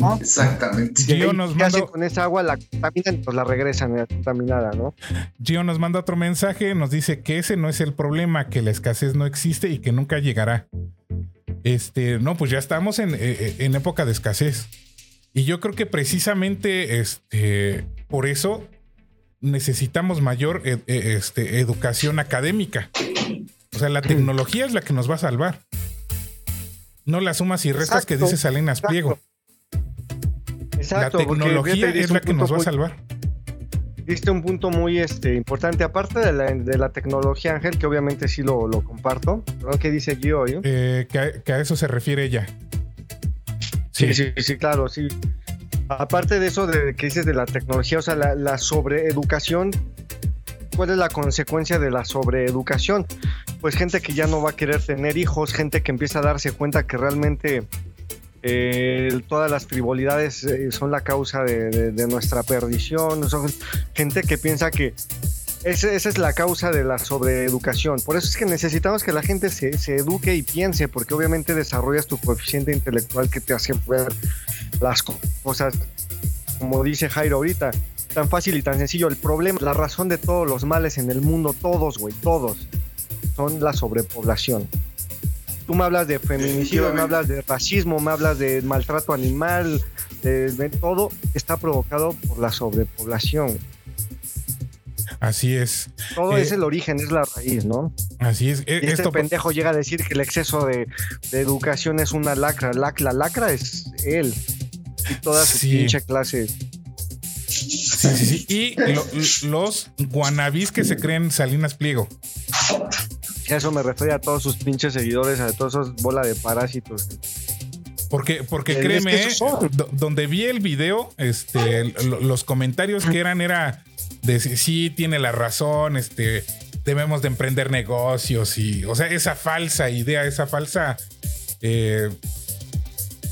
¿No? Exactamente. Gio ¿Y nos ¿Qué hacen manda, con esa agua? La contaminan, pues la regresan eh, contaminada, ¿no? Gio nos manda otro mensaje, nos dice que ese no es el problema, que la escasez no existe y que nunca llegará. Este, no, pues ya estamos en, eh, en época de escasez. Y yo creo que precisamente este, por eso necesitamos mayor ed- eh, este, educación académica. O sea, la tecnología es la que nos va a salvar. No las sumas y restas que dice Salinas exacto. Pliego. Exacto, la porque tecnología es la que nos va a salvar. Diste un punto muy este, importante, aparte de la, de la tecnología, Ángel, que obviamente sí lo, lo comparto. ¿Qué dice Gio? eh? Eh, que, a, que a eso se refiere ella. Sí, sí, sí, claro, sí. Aparte de eso de que dices de la tecnología, o sea, la, la sobreeducación, ¿cuál es la consecuencia de la sobreeducación? Pues gente que ya no va a querer tener hijos, gente que empieza a darse cuenta que realmente eh, todas las frivolidades eh, son la causa de, nuestra perdición, son gente que piensa que esa, esa es la causa de la sobreeducación. Por eso es que necesitamos que la gente se, se eduque y piense, porque obviamente desarrollas tu coeficiente intelectual que te hace ver las co- cosas, como dice Jairo ahorita, tan fácil y tan sencillo. El problema, la razón de todos los males en el mundo, todos, güey, todos, son la sobrepoblación. Tú me hablas de feminicidio, me hablas de racismo, me hablas de maltrato animal, de, de todo, está provocado por la sobrepoblación. Así es. Todo Eh, es el origen, es la raíz, ¿no? Así es. E- Y este Esto, pendejo llega a decir que el exceso de, de educación es una lacra. La, la lacra es él y toda su Sí. pinche clase. sí, sí, sí. Y lo- los guanabis que se creen Salinas Pliego. A eso me refiero a todos sus pinches seguidores, a todos esos bola de parásitos. Porque, porque Es que créeme, eh, do- donde vi el video, este, lo- los comentarios que eran era de sí tiene la razón, este, debemos de emprender negocios y, o sea, esa falsa idea, esa falsa, eh,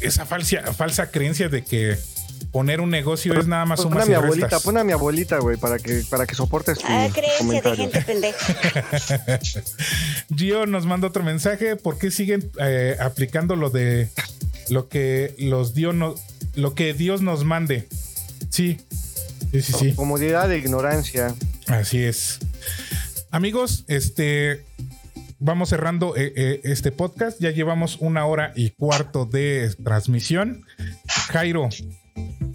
esa falsa, falsa creencia de que poner un negocio es nada más Pon sumas a mi y abuelita, restas. pon a mi abuelita, güey, para que, para que soportes tu Ah, creencia de comentario. gente pendeja. *laughs* Gio nos manda otro mensaje. ¿Por qué siguen eh, aplicando lo de lo que los Dios no, lo que Dios nos mande? Sí, sí, sí, sí. Comodidad de ignorancia. Así es. Amigos, este vamos cerrando eh, eh, este podcast. Ya llevamos una hora y cuarto de transmisión. Jairo,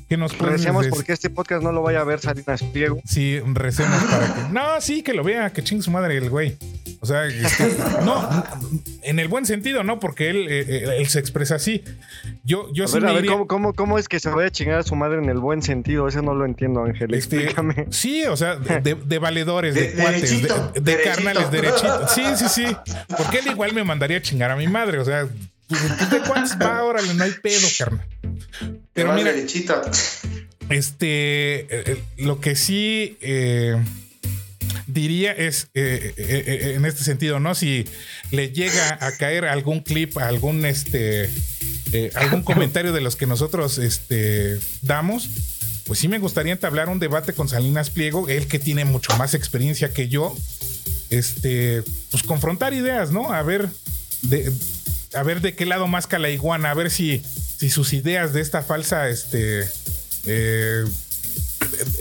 ¿qué nos Recemos porque este podcast no lo vaya a ver Salinas Pliego. Sí, recemos para que. No, sí, que lo vea, que chingue su madre el güey. O sea, este, no, en el buen sentido, ¿no? Porque él, eh, eh, él se expresa así. Yo, yo A sí ver, me a ver, iría- ¿cómo, cómo, cómo es que se vaya a chingar a su madre en el buen sentido? Eso no lo entiendo, Ángel. Este, Explícame. sí, o sea, de, de- valedores, de, De- cuates, de, derechito, de derechito. carnales, derechitos. Sí, sí, sí. Porque él igual me mandaría a chingar a mi madre. O sea, pues, de cuates va, órale, no hay pedo, carnal. Pero mira, derechito. este, eh, eh, lo que sí eh, diría es, eh, en este sentido, ¿no? Si le llega a caer algún clip, algún, este, algún comentario de los que nosotros, este, damos, pues sí me gustaría entablar un debate con Salinas Pliego, él que tiene mucho más experiencia que yo, este, pues confrontar ideas, ¿no? A ver, de, a ver de qué lado más la iguana, a ver si, si sus ideas de esta falsa, este, eh,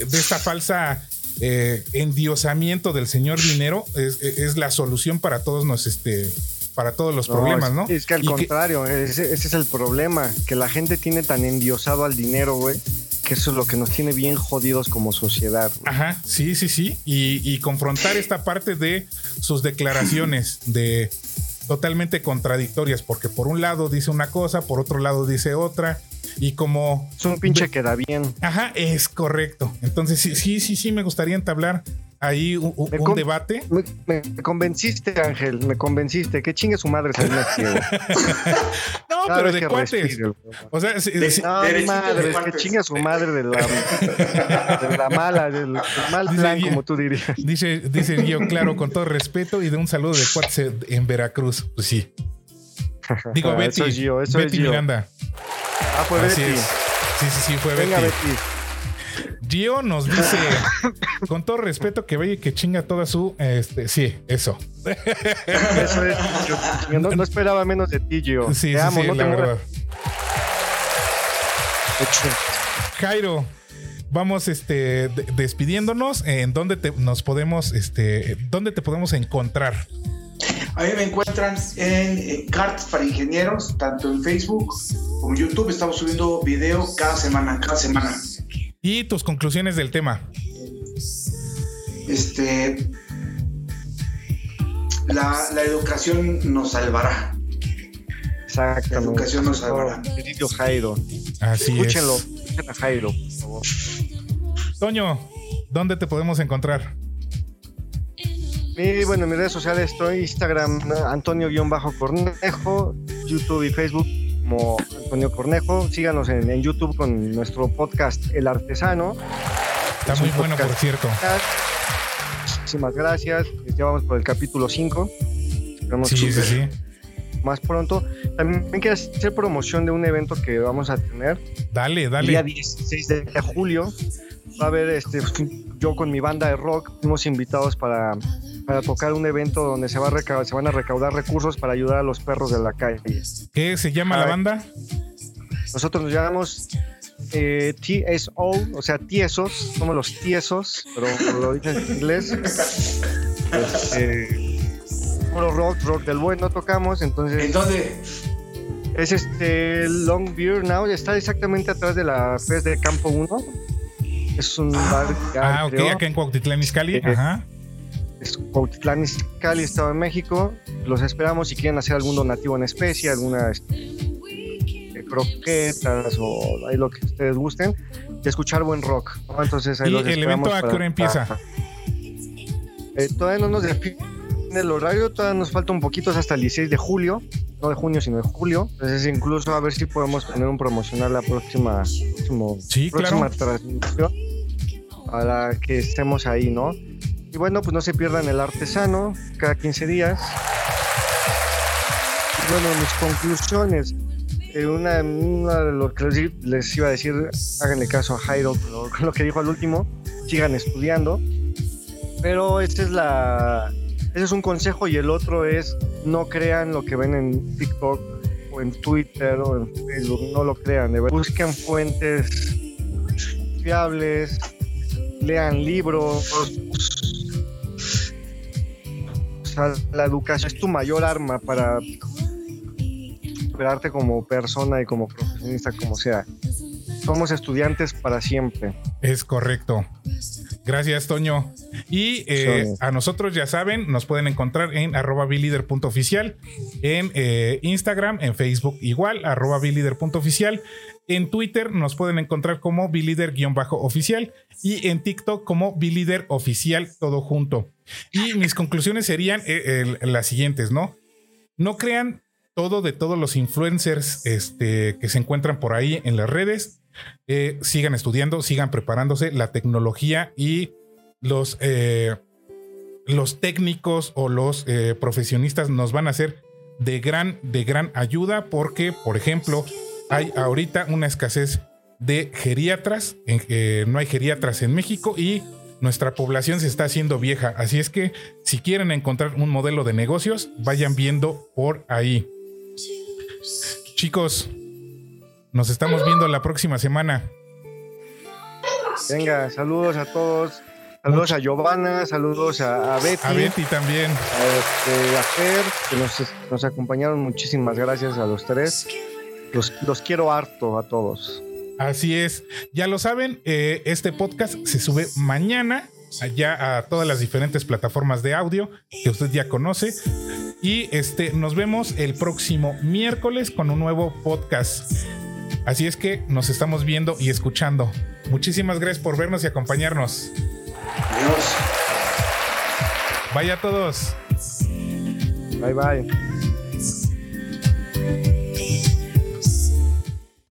de- esta falsa eh, endiosamiento del señor dinero es, es la solución para todos nos, este, para todos los problemas, ¿no? Es que al Y que- contrario, ese, ese es el problema, que la gente tiene tan endiosado al dinero, güey, que eso es lo que nos tiene bien jodidos como sociedad. güey. Ajá, sí, sí, sí. Y, y confrontar esta parte de sus declaraciones de totalmente contradictorias, porque por un lado dice una cosa, por otro lado dice otra, y como... Es un pinche que da bien. Ajá, es correcto. Entonces sí, sí, sí, sí, me gustaría entablar ahí un, debate. Me, me convenciste, Ángel, me convenciste. Que chingue su madre Salinas *laughs* Pliego. Cada pero vez de que cuates. O sea, De- No, de madre, es que chingue su madre de la, de la mala, del, del mal Dice plan, como tú dirías. dice, dice yo, claro, con todo respeto, y de un saludo de cuates en Veracruz. Pues sí. *laughs* Digo, Betty. Eso es Gio, eso Betty es Gio. Miranda. Ah, Así Betty. es. Sí, sí, sí, fue Venga, Betty. Betty. Gio nos dice, *laughs* con todo respeto, que vaya y que chinga toda su. Este, sí, eso. *laughs* Eso es. Yo no, no esperaba menos de ti, Gio. Sí, Te sí, amo, sí, no la te verdad. Jairo, vamos este, de- despidiéndonos. ¿En dónde te, nos podemos, este, dónde te podemos encontrar? A mí me encuentran en Cartas para Ingenieros, tanto en Facebook como en YouTube. Estamos subiendo video cada semana, cada semana. Y tus conclusiones del tema. Este, la, la educación nos salvará. Exactamente. La educación nos salvará. Querido Jairo. Así Escúchenlo. es. Escuchen a Jairo, por favor. Toño, ¿dónde te podemos encontrar? Y bueno, en mis redes sociales estoy Instagram Antonio-Cornejo, YouTube y Facebook como Antonio Cornejo. Síganos en, en YouTube con nuestro podcast El Artesano. Está Es muy bueno, por cierto. Muchísimas gracias. Ya vamos por el capítulo 5. Esperamos Sí, que sí, sí. más pronto. También quiero hacer promoción de un evento que vamos a tener Dale, el día dale. 16 de julio. Va a haber este, yo con mi banda de rock, fuimos invitados para, para tocar un evento donde se, va a se van a recaudar recursos para ayudar a los perros de la calle. ¿Qué se llama la banda? Nosotros nos llamamos eh, TSO, o sea, tiesos, somos los tiesos, pero lo dicen en inglés. Este, puro rock, rock del bueno tocamos, entonces ¿En dónde? es este Long Beer Now, está exactamente atrás de la FES de Campo 1. Es un bar que Ah, ok, creo, acá en Cuautitlán Izcalli. Eh, Ajá. es Cuautitlán Izcalli, Estado de México. Los esperamos si quieren hacer algún donativo en especie, alguna este, eh, croquetas o ahí lo que ustedes gusten, y escuchar buen rock. ¿no? Entonces ahí ¿Y los el evento a qué empieza? para- Eh, todavía no nos define el horario, todavía nos falta un poquito es hasta el 16 de julio, no de junio, sino de julio. Entonces incluso a ver si podemos tener un promocional la próxima, próximo, Sí, próxima claro. transmisión para que estemos ahí, ¿no? Y bueno, pues no se pierdan el artesano cada 15 días. Y bueno, mis conclusiones. eh, una, una de lo que les, les iba a decir, háganle caso a Jairo lo, lo que dijo al último, sigan estudiando. Pero esta es la, ese es un consejo y el otro es no crean lo que ven en TikTok o en Twitter o en Facebook, no lo crean, de verdad. busquen fuentes fiables, lean libros. O sea, la educación es tu mayor arma para superarte como persona y como profesionista, como sea. Somos estudiantes para siempre. Es correcto. Gracias, Toño. Y eh, a nosotros, ya saben, nos pueden encontrar en arroba oficial en eh, Instagram, en Facebook igual, arroba oficial En Twitter nos pueden encontrar como bilider-oficial y en TikTok como bilider oficial, todo junto. Y mis conclusiones serían eh, las siguientes, ¿no? No crean todo de todos los influencers este, que se encuentran por ahí en las redes. Eh, sigan estudiando, sigan preparándose. La tecnología y los, eh, los técnicos o los eh, profesionistas nos van a ser de gran, de gran ayuda porque, por ejemplo, hay ahorita una escasez de geriatras. no hay geriatras en México y nuestra población se está haciendo vieja. Así es que si quieren encontrar un modelo de negocios, vayan viendo por ahí. Chicos, nos estamos viendo la próxima semana. Venga, saludos a todos. Saludos a Giovanna, saludos a, Betty. A Betty también. A, este, Fer, que nos, acompañaron. Muchísimas gracias a los tres. Los, los quiero harto a todos. Así es. Ya lo saben, eh, este podcast se sube mañana allá a todas las diferentes plataformas de audio que usted ya conoce. Y este, nos vemos el próximo miércoles con un nuevo podcast. Así es que nos estamos viendo y escuchando. Muchísimas gracias por vernos y acompañarnos. Adiós. Vaya a todos. Bye bye.